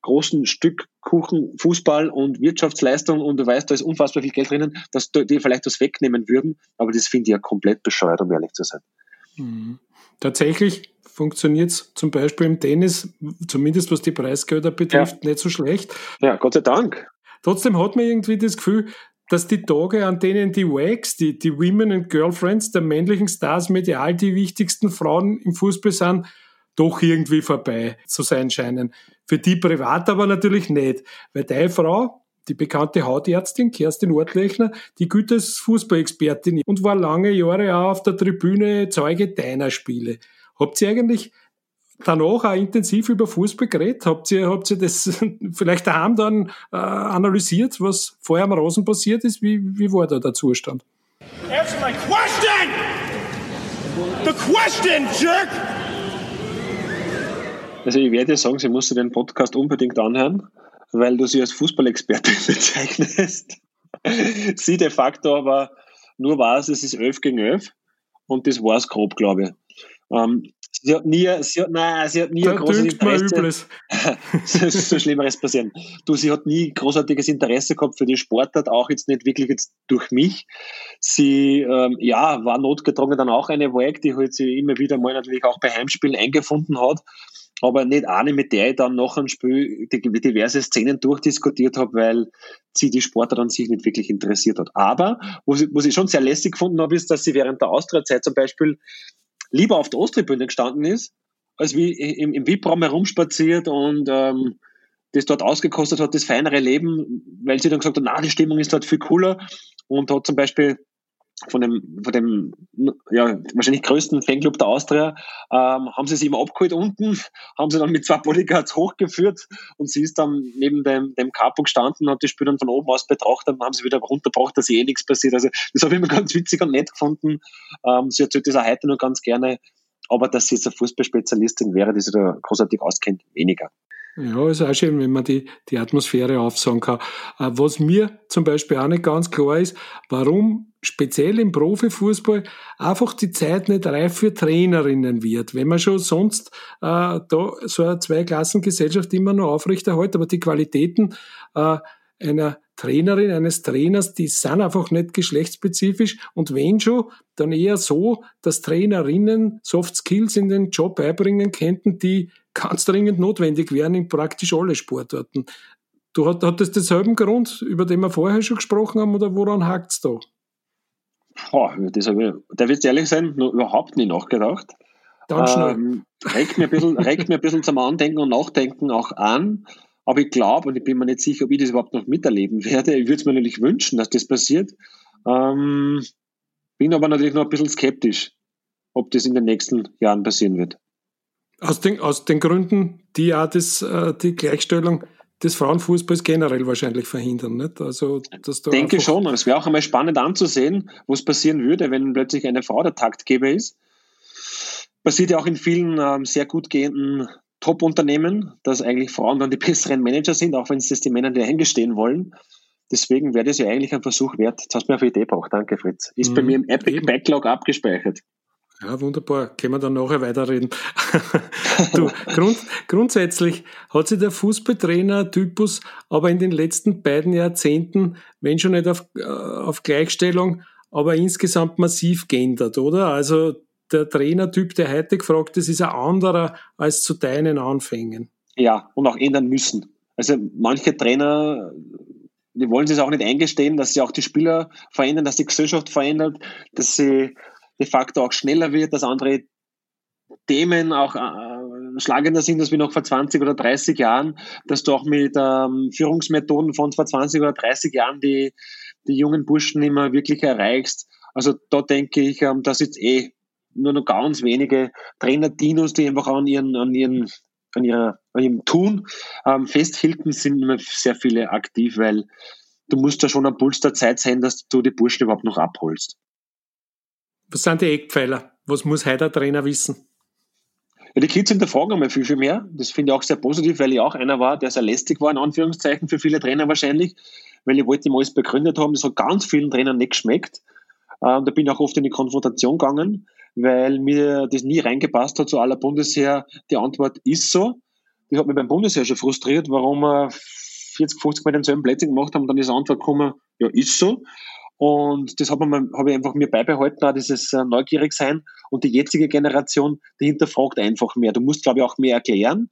großen Stück Kuchen, Fußball und Wirtschaftsleistung und du weißt, da ist unfassbar viel Geld drinnen, dass die vielleicht das wegnehmen würden. Aber das finde ich ja komplett bescheuert, um ehrlich zu sein. Mhm. Tatsächlich funktioniert es zum Beispiel im Tennis, zumindest was die Preisgelder betrifft, ja. nicht so schlecht. Ja, Gott sei Dank. Trotzdem hat man irgendwie das Gefühl, dass die Tage, an denen die Wags, die, die Women and Girlfriends der männlichen Stars medial die wichtigsten Frauen im Fußball sind, doch irgendwie vorbei zu sein scheinen. Für die privat aber natürlich nicht, weil deine Frau, die bekannte Hautärztin Kerstin Ortlechner, die gilt als Fußballexpertin und war lange Jahre auch auf der Tribüne Zeuge deiner Spiele. Habt ihr eigentlich danach auch intensiv über Fußball geredet? Habt ihr, habt ihr das vielleicht daheim dann äh, analysiert, was vorher am Rosen passiert ist? Wie, wie war da der Zustand? Answer my question! The question, jerk! Also ich werde dir sagen, sie musst den Podcast unbedingt anhören, weil du sie als Fußballexpertin bezeichnest. sie de facto aber nur weiß, es ist 11 gegen 11 und das war es grob, glaube ich. Ähm, sie hat nie, sie hat, nein, sie hat nie da ein großes Interesse. so Schlimmeres passieren. Du, sie hat nie großartiges Interesse gehabt für die Sportart, auch jetzt nicht wirklich jetzt durch mich. Sie, ähm, ja, war notgedrungen dann auch eine Wolke, die halt sie immer wieder mal natürlich auch bei Heimspielen eingefunden hat. Aber nicht eine, mit der ich dann nach einem Spiel diverse Szenen durchdiskutiert habe, weil sie die Sportart an sich nicht wirklich interessiert hat. Aber, was ich, was ich schon sehr lässig gefunden habe, ist, dass sie während der Austria-Zeit zum Beispiel lieber auf der Osttribüne gestanden ist, als wie im, im VIP-Raum herumspaziert und ähm, das dort ausgekostet hat, das feinere Leben, weil sie dann gesagt hat, na, die Stimmung ist dort viel cooler und hat zum Beispiel von dem, von dem ja, wahrscheinlich größten Fanclub der Austria, ähm, haben sie sie immer abgeholt unten, haben sie dann mit zwei Bodyguards hochgeführt und sie ist dann neben dem, dem Capo gestanden und die Spiel dann von oben aus betrachtet und haben sie wieder runtergebracht, dass eh nichts passiert. Also das habe ich immer ganz witzig und nett gefunden. Ähm, sie erzählt das auch heute noch ganz gerne, aber dass sie jetzt eine Fußballspezialistin wäre, die sich da großartig auskennt, weniger. Ja, ist auch schön, wenn man die, die Atmosphäre aufsagen kann. Äh, was mir zum Beispiel auch nicht ganz klar ist, warum speziell im Profifußball einfach die Zeit nicht reif für Trainerinnen wird. Wenn man schon sonst äh, da so eine Zweiklassengesellschaft immer noch aufrechterhält, aber die Qualitäten äh, einer Trainerin, eines Trainers, die sind einfach nicht geschlechtsspezifisch und wenn schon, dann eher so, dass Trainerinnen Soft Skills in den Job beibringen könnten, die ganz dringend notwendig wären in praktisch alle Sportarten. Du hat, hat das denselben Grund, über den wir vorher schon gesprochen haben, oder woran hakt es da? Boah, das habe ich, da wird ehrlich sein, noch überhaupt nicht nachgedacht. Ganz schnell. Ähm, regt, mir ein bisschen, regt mir ein bisschen zum Andenken und Nachdenken auch an. Aber ich glaube, und ich bin mir nicht sicher, ob ich das überhaupt noch miterleben werde. Ich würde es mir natürlich wünschen, dass das passiert. Ähm, bin aber natürlich noch ein bisschen skeptisch, ob das in den nächsten Jahren passieren wird. Aus den, aus den Gründen, die ja das, äh, die Gleichstellung des Frauenfußballs generell wahrscheinlich verhindern. Nicht? Also, dass da denke schon. Es wäre auch einmal spannend anzusehen, was passieren würde, wenn plötzlich eine Frau der Taktgeber ist. Passiert ja auch in vielen ähm, sehr gut gehenden Top-Unternehmen, dass eigentlich Frauen dann die besseren Manager sind, auch wenn es das die Männer nicht eingestehen wollen. Deswegen wäre das ja eigentlich ein Versuch wert. Jetzt hast du mir auf Idee gebracht. Danke, Fritz. Ist mhm, bei mir im Epic. Backlog abgespeichert. Ja, wunderbar. Können wir dann nachher weiterreden. du, grund, grundsätzlich hat sich der Fußballtrainer-Typus aber in den letzten beiden Jahrzehnten, wenn schon nicht auf, äh, auf Gleichstellung, aber insgesamt massiv geändert, oder? Also der Trainertyp, der heute gefragt ist, ist ein anderer als zu deinen Anfängen. Ja, und auch ändern müssen. Also manche Trainer, die wollen sich auch nicht eingestehen, dass sie auch die Spieler verändern, dass die Gesellschaft verändert, dass sie de facto auch schneller wird, dass andere Themen auch äh, schlagender sind als wie noch vor 20 oder 30 Jahren, dass du auch mit ähm, Führungsmethoden von vor 20 oder 30 Jahren die, die jungen Burschen immer wirklich erreichst. Also da denke ich, ähm, dass jetzt eh nur noch ganz wenige Trainer-Dinos, die einfach an ihren, an ihren, an ihrer, an ihrem Tun ähm, festhielten, sind immer sehr viele aktiv, weil du musst ja schon am Puls der Zeit sein, dass du die Burschen überhaupt noch abholst. Was sind die Eckpfeiler? Was muss heute der Trainer wissen? Ja, die Kids hinterfragen einmal viel, viel mehr. Das finde ich auch sehr positiv, weil ich auch einer war, der sehr lästig war, in Anführungszeichen, für viele Trainer wahrscheinlich, weil ich wollte ihm alles begründet haben. Das hat ganz vielen Trainern nicht geschmeckt. Ähm, da bin ich auch oft in die Konfrontation gegangen, weil mir das nie reingepasst hat zu aller Bundesheer. Die Antwort ist so. Die hat mich beim Bundesheer schon frustriert, warum wir 40, 50 Mal denselben Plätzchen gemacht haben. Dann ist die Antwort gekommen, ja, ist so. Und das habe hab ich einfach mir beibehalten, auch dieses äh, neugierig sein. Und die jetzige Generation, die hinterfragt einfach mehr. Du musst, glaube ich, auch mehr erklären.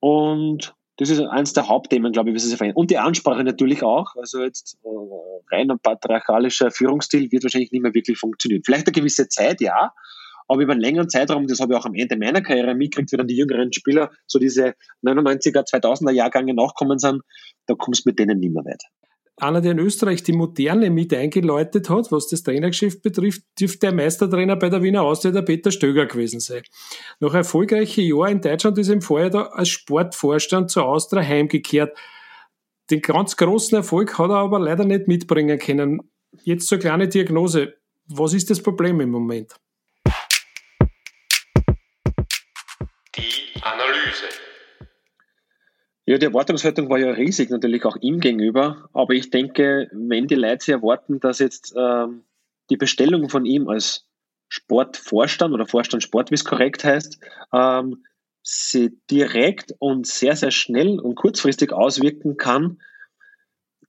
Und das ist eines der Hauptthemen, glaube ich, wie sie sich verändern. Und die Ansprache natürlich auch. Also jetzt äh, rein ein patriarchalischer Führungsstil wird wahrscheinlich nicht mehr wirklich funktionieren. Vielleicht eine gewisse Zeit, ja. Aber über einen längeren Zeitraum, das habe ich auch am Ende meiner Karriere mitgekriegt, wie dann die jüngeren Spieler so diese 99er, 2000er Jahrgänge nachkommen sind, da kommst du mit denen nicht mehr weit einer, der in Österreich die Moderne mit eingeläutet hat, was das Trainergeschäft betrifft, dürfte der Meistertrainer bei der Wiener Austria der Peter Stöger gewesen sein. Nach erfolgreichen Jahren in Deutschland ist er im Vorjahr da als Sportvorstand zur Austria heimgekehrt. Den ganz großen Erfolg hat er aber leider nicht mitbringen können. Jetzt zur kleine Diagnose. Was ist das Problem im Moment? Die Analyse. Ja, die Erwartungshaltung war ja riesig, natürlich auch ihm gegenüber. Aber ich denke, wenn die Leute sich erwarten, dass jetzt ähm, die Bestellung von ihm als Sportvorstand oder Vorstand Sport, wie es korrekt heißt, ähm, sie direkt und sehr, sehr schnell und kurzfristig auswirken kann,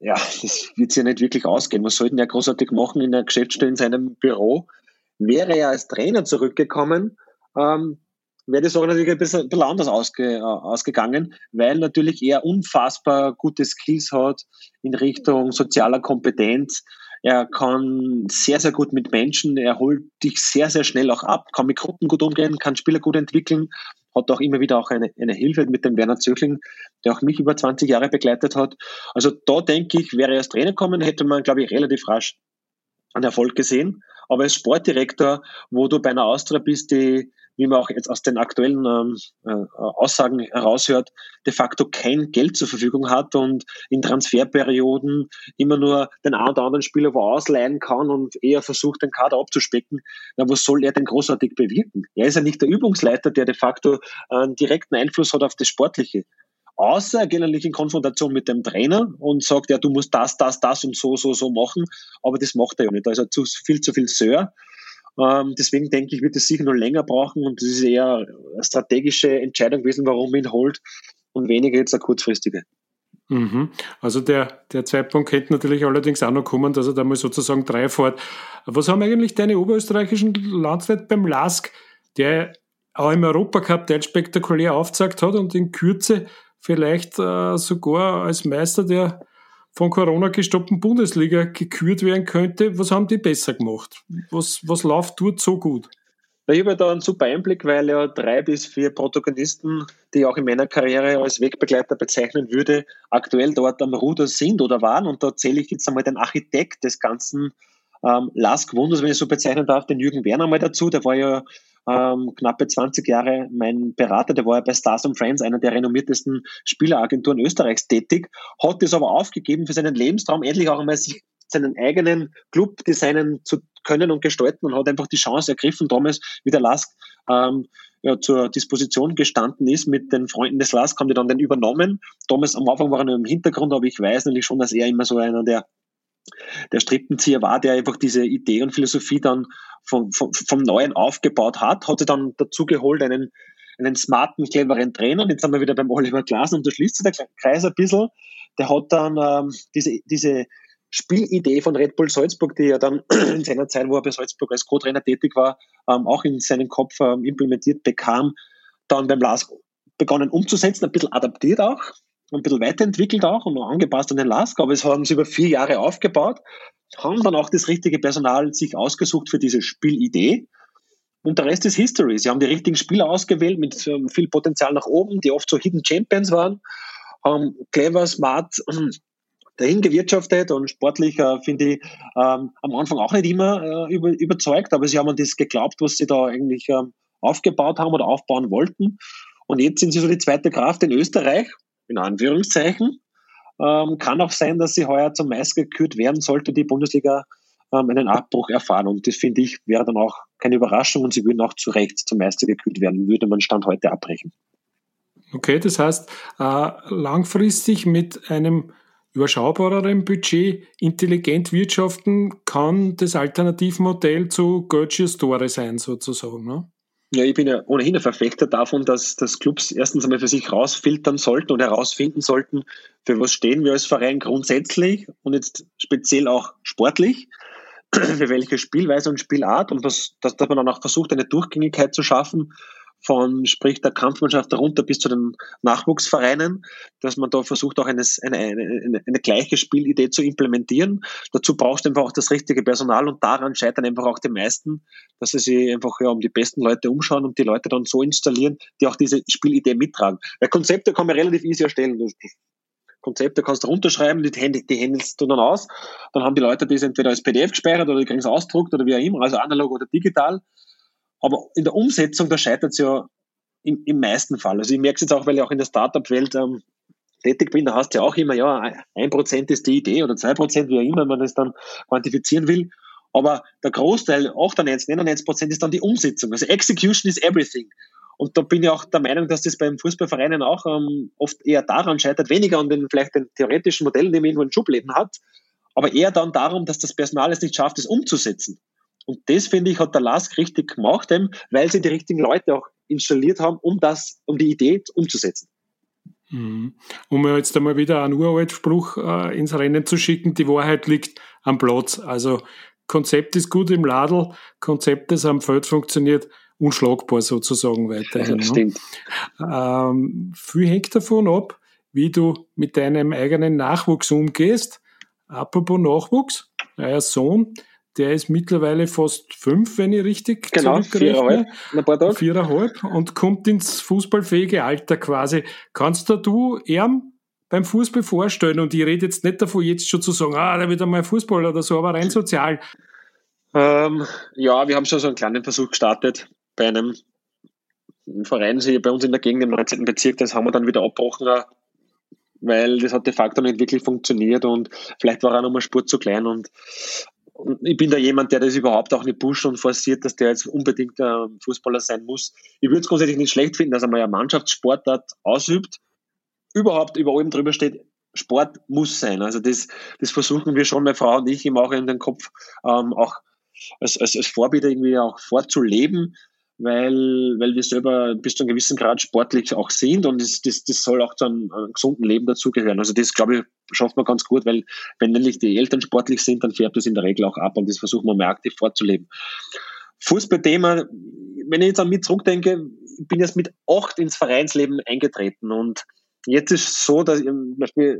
ja, das wird sich ja nicht wirklich ausgehen. Was sollten ja großartig machen in der Geschäftsstelle in seinem Büro? Wäre er als Trainer zurückgekommen, ähm, wäre die Sache natürlich ein bisschen, ein bisschen anders ausge, äh, ausgegangen, weil natürlich er unfassbar gute Skills hat in Richtung sozialer Kompetenz. Er kann sehr, sehr gut mit Menschen, er holt dich sehr, sehr schnell auch ab, kann mit Gruppen gut umgehen, kann Spieler gut entwickeln, hat auch immer wieder auch eine, eine Hilfe mit dem Werner Zöchling, der auch mich über 20 Jahre begleitet hat. Also da denke ich, wäre er als Trainer kommen, hätte man, glaube ich, relativ rasch einen Erfolg gesehen. Aber als Sportdirektor, wo du bei einer Austria bist, die, wie man auch jetzt aus den aktuellen ähm, äh, Aussagen heraushört, de facto kein Geld zur Verfügung hat und in Transferperioden immer nur den einen oder anderen Spieler wo ausleihen kann und eher versucht, den Kader abzuspecken, na, was soll er denn großartig bewirken? Er ist ja nicht der Übungsleiter, der de facto einen direkten Einfluss hat auf das Sportliche außer er geht natürlich in Konfrontation mit dem Trainer und sagt, ja, du musst das, das, das und so, so, so machen, aber das macht er ja nicht. Da er zu viel, zu viel Sir. Ähm, deswegen denke ich, wird es sicher noch länger brauchen und das ist eher eine strategische Entscheidung gewesen, warum man ihn holt und weniger jetzt eine kurzfristige. Mhm. Also der, der Zeitpunkt könnte natürlich allerdings auch noch kommen, dass er da mal sozusagen drei fährt. Was haben eigentlich deine oberösterreichischen Landsleute beim LASK, der auch im Europacup teil spektakulär aufgezeigt hat und in Kürze vielleicht äh, sogar als Meister der von Corona gestoppten Bundesliga gekürt werden könnte. Was haben die besser gemacht? Was, was läuft dort so gut? Ich habe da einen super Einblick, weil ja drei bis vier Protagonisten, die ich auch in meiner Karriere als Wegbegleiter bezeichnen würde, aktuell dort am Ruder sind oder waren. Und da zähle ich jetzt einmal den Architekt des ganzen ähm, Lask Wunders, wenn ich so bezeichnen darf, den Jürgen Werner mal dazu. Der war ja ähm, knappe 20 Jahre mein Berater, der war ja bei Stars and Friends, einer der renommiertesten Spieleragenturen Österreichs tätig, hat das aber aufgegeben für seinen Lebenstraum, endlich auch einmal sich seinen eigenen Club designen zu können und gestalten und hat einfach die Chance ergriffen, damals, wie der Lask ähm, ja, zur Disposition gestanden ist mit den Freunden des Lask, haben die dann den übernommen. Damals am Anfang war er nur im Hintergrund, aber ich weiß natürlich schon, dass er immer so einer der der Strippenzieher war, der einfach diese Idee und Philosophie dann vom, vom, vom Neuen aufgebaut hat, hatte dann dazu geholt einen, einen smarten, cleveren Trainer. Jetzt sind wir wieder beim Oliver Glasner und da schließt sich der Kreis ein bisschen. Der hat dann ähm, diese, diese Spielidee von Red Bull Salzburg, die er dann in seiner Zeit, wo er bei Salzburg als Co-Trainer tätig war, ähm, auch in seinen Kopf ähm, implementiert bekam, dann beim Lars begonnen umzusetzen, ein bisschen adaptiert auch ein bisschen weiterentwickelt auch und angepasst an den LASK, aber es haben sie über vier Jahre aufgebaut, haben dann auch das richtige Personal sich ausgesucht für diese Spielidee. Und der Rest ist History. Sie haben die richtigen Spieler ausgewählt mit viel Potenzial nach oben, die oft so Hidden Champions waren, haben clever, smart ähm, dahin gewirtschaftet und sportlich äh, finde ich ähm, am Anfang auch nicht immer äh, über, überzeugt, aber sie haben an das geglaubt, was sie da eigentlich ähm, aufgebaut haben oder aufbauen wollten. Und jetzt sind sie so die zweite Kraft in Österreich in Anführungszeichen. Ähm, kann auch sein, dass sie heuer zum Meister gekürt werden, sollte die Bundesliga ähm, einen Abbruch erfahren. Und das finde ich wäre dann auch keine Überraschung und sie würden auch zu Recht zum Meister gekürt werden, würde man Stand heute abbrechen. Okay, das heißt, äh, langfristig mit einem überschaubareren Budget intelligent wirtschaften kann das Alternativmodell zu Gertrude Story sein, sozusagen. Ne? Ja, ich bin ja ohnehin ein Verfechter davon, dass, dass Clubs erstens einmal für sich rausfiltern sollten und herausfinden sollten, für was stehen wir als Verein grundsätzlich und jetzt speziell auch sportlich, für welche Spielweise und Spielart und das, dass, dass man dann auch versucht, eine Durchgängigkeit zu schaffen von sprich der Kampfmannschaft darunter bis zu den Nachwuchsvereinen, dass man da versucht auch eine, eine, eine, eine gleiche Spielidee zu implementieren. Dazu brauchst du einfach auch das richtige Personal und daran scheitern einfach auch die meisten, dass sie sich einfach ja, um die besten Leute umschauen und die Leute dann so installieren, die auch diese Spielidee mittragen. Weil Konzepte kann man relativ easy erstellen. Konzepte kannst du runterschreiben, die, die handelst du dann aus. Dann haben die Leute das entweder als PDF gespeichert oder die kriegen es ausdruckt oder wie auch immer, also analog oder digital. Aber in der Umsetzung, da scheitert es ja im, im meisten Fall. Also ich merke es jetzt auch, weil ich auch in der Startup-Welt ähm, tätig bin, da hast du ja auch immer, ja, ein Prozent ist die Idee oder zwei Prozent, wie auch immer man das dann quantifizieren will. Aber der Großteil, 98, 99 Prozent ist dann die Umsetzung. Also Execution is everything. Und da bin ich auch der Meinung, dass das beim Fußballvereinen auch ähm, oft eher daran scheitert, weniger an den vielleicht den theoretischen Modellen, die man irgendwo in Schubläden hat, aber eher dann darum, dass das Personal es nicht schafft, es umzusetzen. Und das, finde ich, hat der Lask richtig gemacht, weil sie die richtigen Leute auch installiert haben, um das, um die Idee umzusetzen. Mhm. Um jetzt einmal wieder einen uralten Spruch äh, ins Rennen zu schicken, die Wahrheit liegt am Platz. Also Konzept ist gut im Ladel, Konzept, das am Feld funktioniert, unschlagbar sozusagen weiterhin. Das stimmt. Ähm, viel hängt davon ab, wie du mit deinem eigenen Nachwuchs umgehst. Apropos Nachwuchs, euer Sohn, der ist mittlerweile fast fünf, wenn ich richtig Genau, paar Tagen. Viereinhalb und kommt ins fußballfähige Alter quasi. Kannst du ihm beim Fußball vorstellen, und ich rede jetzt nicht davon, jetzt schon zu sagen, ah, da wird einmal Fußball oder so, aber rein sozial. Ähm, ja, wir haben schon so einen kleinen Versuch gestartet bei einem Verein, bei uns in der Gegend im 19. Bezirk, das haben wir dann wieder abgebrochen, weil das hat de facto nicht wirklich funktioniert und vielleicht war auch nochmal Spurt zu klein und, und ich bin da jemand, der das überhaupt auch nicht pusht und forciert, dass der jetzt unbedingt ein Fußballer sein muss. Ich würde es grundsätzlich nicht schlecht finden, dass er mal eine Mannschaftssportart ausübt, überhaupt über allem drüber steht, Sport muss sein. Also das, das versuchen wir schon, meine Frau und ich, immer auch in den Kopf ähm, auch als, als, als Vorbild irgendwie auch vorzuleben, weil, weil wir selber bis zu einem gewissen Grad sportlich auch sind und das, das, das soll auch zu einem, einem gesunden Leben dazugehören. Also das, glaube ich, schafft man ganz gut, weil wenn nämlich die Eltern sportlich sind, dann färbt das in der Regel auch ab und das versuchen wir mehr aktiv vorzuleben. Fußballthema, wenn ich jetzt an mich zurückdenke, ich bin jetzt mit acht ins Vereinsleben eingetreten und Jetzt ist es so, dass ich zum Beispiel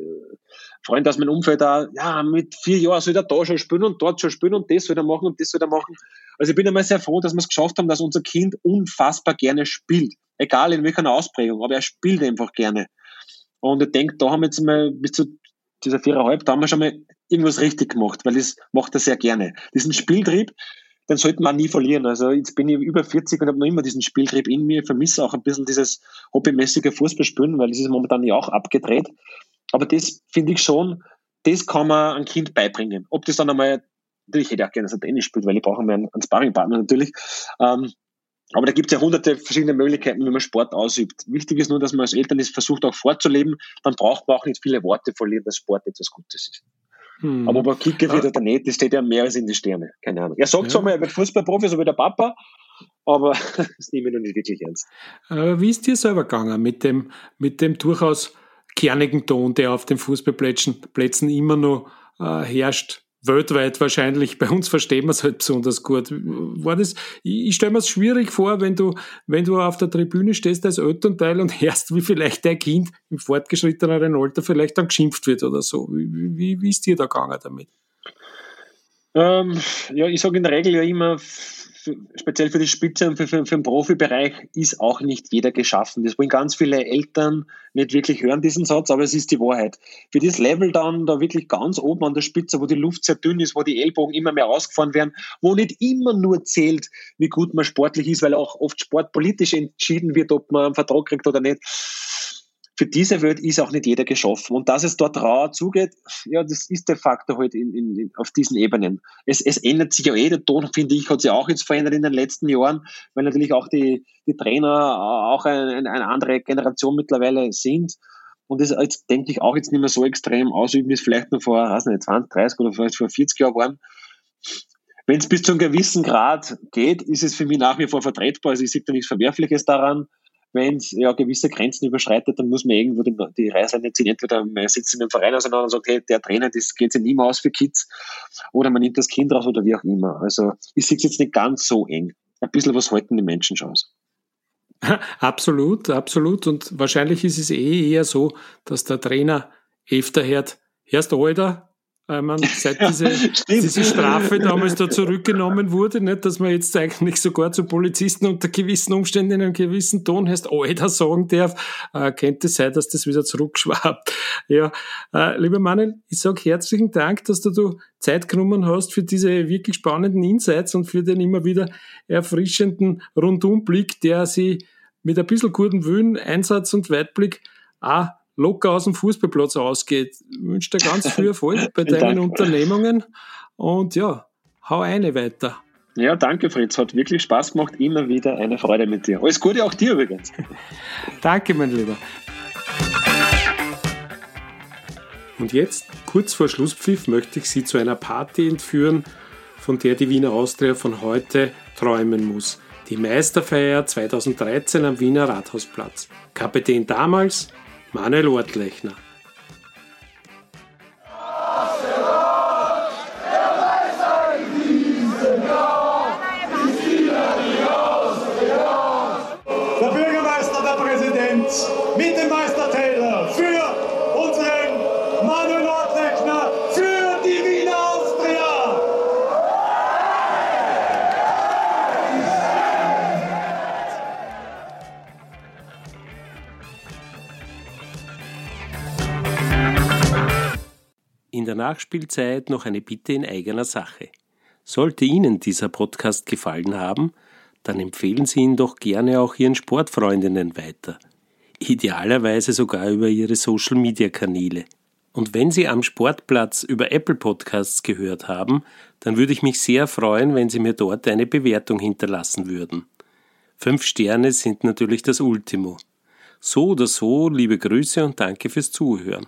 Freund aus meinem Umfeld da, ja, mit vier Jahren soll er da schon spielen und dort schon spielen und das soll er machen und das soll er machen. Also ich bin einmal sehr froh, dass wir es geschafft haben, dass unser Kind unfassbar gerne spielt. Egal in welcher Ausprägung, aber er spielt einfach gerne. Und ich denke, da haben wir jetzt mal bis zu dieser viereinhalb, da haben wir schon mal irgendwas richtig gemacht, weil das macht er sehr gerne. Diesen Spieltrieb, den sollte man nie verlieren. Also jetzt bin ich über 40 und habe noch immer diesen Spieltrieb in mir, vermisse auch ein bisschen dieses hobbymäßige Fußballspielen, weil das ist momentan ja auch abgedreht. Aber das finde ich schon, das kann man einem Kind beibringen. Ob das dann einmal, natürlich hätte ich auch gerne, dass er Tennis spielt, weil ich brauche einen, einen Sparringpartner natürlich. Ähm, aber da gibt es ja hunderte verschiedene Möglichkeiten, wie man Sport ausübt. Wichtig ist nur, dass man als Eltern es versucht auch vorzuleben. Dann braucht man auch nicht viele Worte verlieren, dass Sport etwas Gutes ist. Hm. Aber ob er Kicker wird oder nicht, das steht ja mehr als in die Sterne. Keine Ahnung. Er sagt ja. zwar mal, er wird Fußballprofi, so wie der Papa, aber das nehme ich noch nicht wirklich ernst. Aber wie ist dir selber gegangen mit dem, mit dem durchaus kernigen Ton, der auf den Fußballplätzen immer noch äh, herrscht? Weltweit wahrscheinlich. Bei uns versteht man es halt besonders gut. War das, ich stelle mir es schwierig vor, wenn du, wenn du auf der Tribüne stehst als Elternteil und hörst, wie vielleicht dein Kind im fortgeschritteneren Alter vielleicht dann geschimpft wird oder so. Wie, wie, wie ist dir da gegangen damit? Ähm, ja, ich sage in der Regel ja immer, speziell für die Spitze und für, für, für den Profibereich ist auch nicht jeder geschaffen. Das wollen ganz viele Eltern nicht wirklich hören, diesen Satz, aber es ist die Wahrheit. Für das Level dann da wirklich ganz oben an der Spitze, wo die Luft sehr dünn ist, wo die Ellbogen immer mehr ausgefahren werden, wo nicht immer nur zählt, wie gut man sportlich ist, weil auch oft sportpolitisch entschieden wird, ob man einen Vertrag kriegt oder nicht für diese Welt ist auch nicht jeder geschaffen. Und dass es dort rauer zugeht, ja, das ist de facto halt in, in, auf diesen Ebenen. Es, es ändert sich ja eh, der Ton, finde ich, hat sich auch jetzt verändert in den letzten Jahren, weil natürlich auch die, die Trainer auch eine, eine andere Generation mittlerweile sind. Und das jetzt, denke ich, auch jetzt nicht mehr so extrem ausüben, wie es vielleicht noch vor, weiß nicht, 20, 30 oder vielleicht vor 40 Jahren waren. Wenn es bis zu einem gewissen Grad geht, ist es für mich nach wie vor vertretbar. Also ich sehe da nichts Verwerfliches daran wenn es ja gewisse Grenzen überschreitet, dann muss man irgendwo die, die Reißleine ziehen. Entweder man sitzt in einem Verein auseinander und sagt, hey, der Trainer, das geht sich nicht mehr aus für Kids, oder man nimmt das Kind raus oder wie auch immer. Also ich sehe es jetzt nicht ganz so eng. Ein bisschen was halten die Menschen schon aus. Absolut, absolut. Und wahrscheinlich ist es eh eher so, dass der Trainer öfter hört, erst Alter, weil man seit diese, diese Strafe damals da zurückgenommen wurde, nicht, dass man jetzt eigentlich sogar zu Polizisten unter gewissen Umständen in einem gewissen Ton heißt, Alter sagen darf, äh, könnte sein, dass das wieder zurückschwappt. Ja, äh, lieber Manuel, ich sage herzlichen Dank, dass du, du Zeit genommen hast für diese wirklich spannenden Insights und für den immer wieder erfrischenden Rundumblick, der sie mit ein bisschen guten Willen, Einsatz und Weitblick auch locker aus dem Fußballplatz ausgeht. Ich wünsche dir ganz viel Erfolg bei deinen Dank. Unternehmungen und ja, hau eine weiter. Ja, danke Fritz, hat wirklich Spaß gemacht, immer wieder eine Freude mit dir. Alles Gute auch dir übrigens. danke, mein Lieber. Und jetzt, kurz vor Schlusspfiff, möchte ich Sie zu einer Party entführen, von der die Wiener Austria von heute träumen muss. Die Meisterfeier 2013 am Wiener Rathausplatz. Kapitän damals Manuel Ortlechner. In der Nachspielzeit noch eine Bitte in eigener Sache. Sollte Ihnen dieser Podcast gefallen haben, dann empfehlen Sie ihn doch gerne auch Ihren Sportfreundinnen weiter. Idealerweise sogar über Ihre Social-Media-Kanäle. Und wenn Sie am Sportplatz über Apple Podcasts gehört haben, dann würde ich mich sehr freuen, wenn Sie mir dort eine Bewertung hinterlassen würden. Fünf Sterne sind natürlich das Ultimo. So oder so, liebe Grüße und danke fürs Zuhören.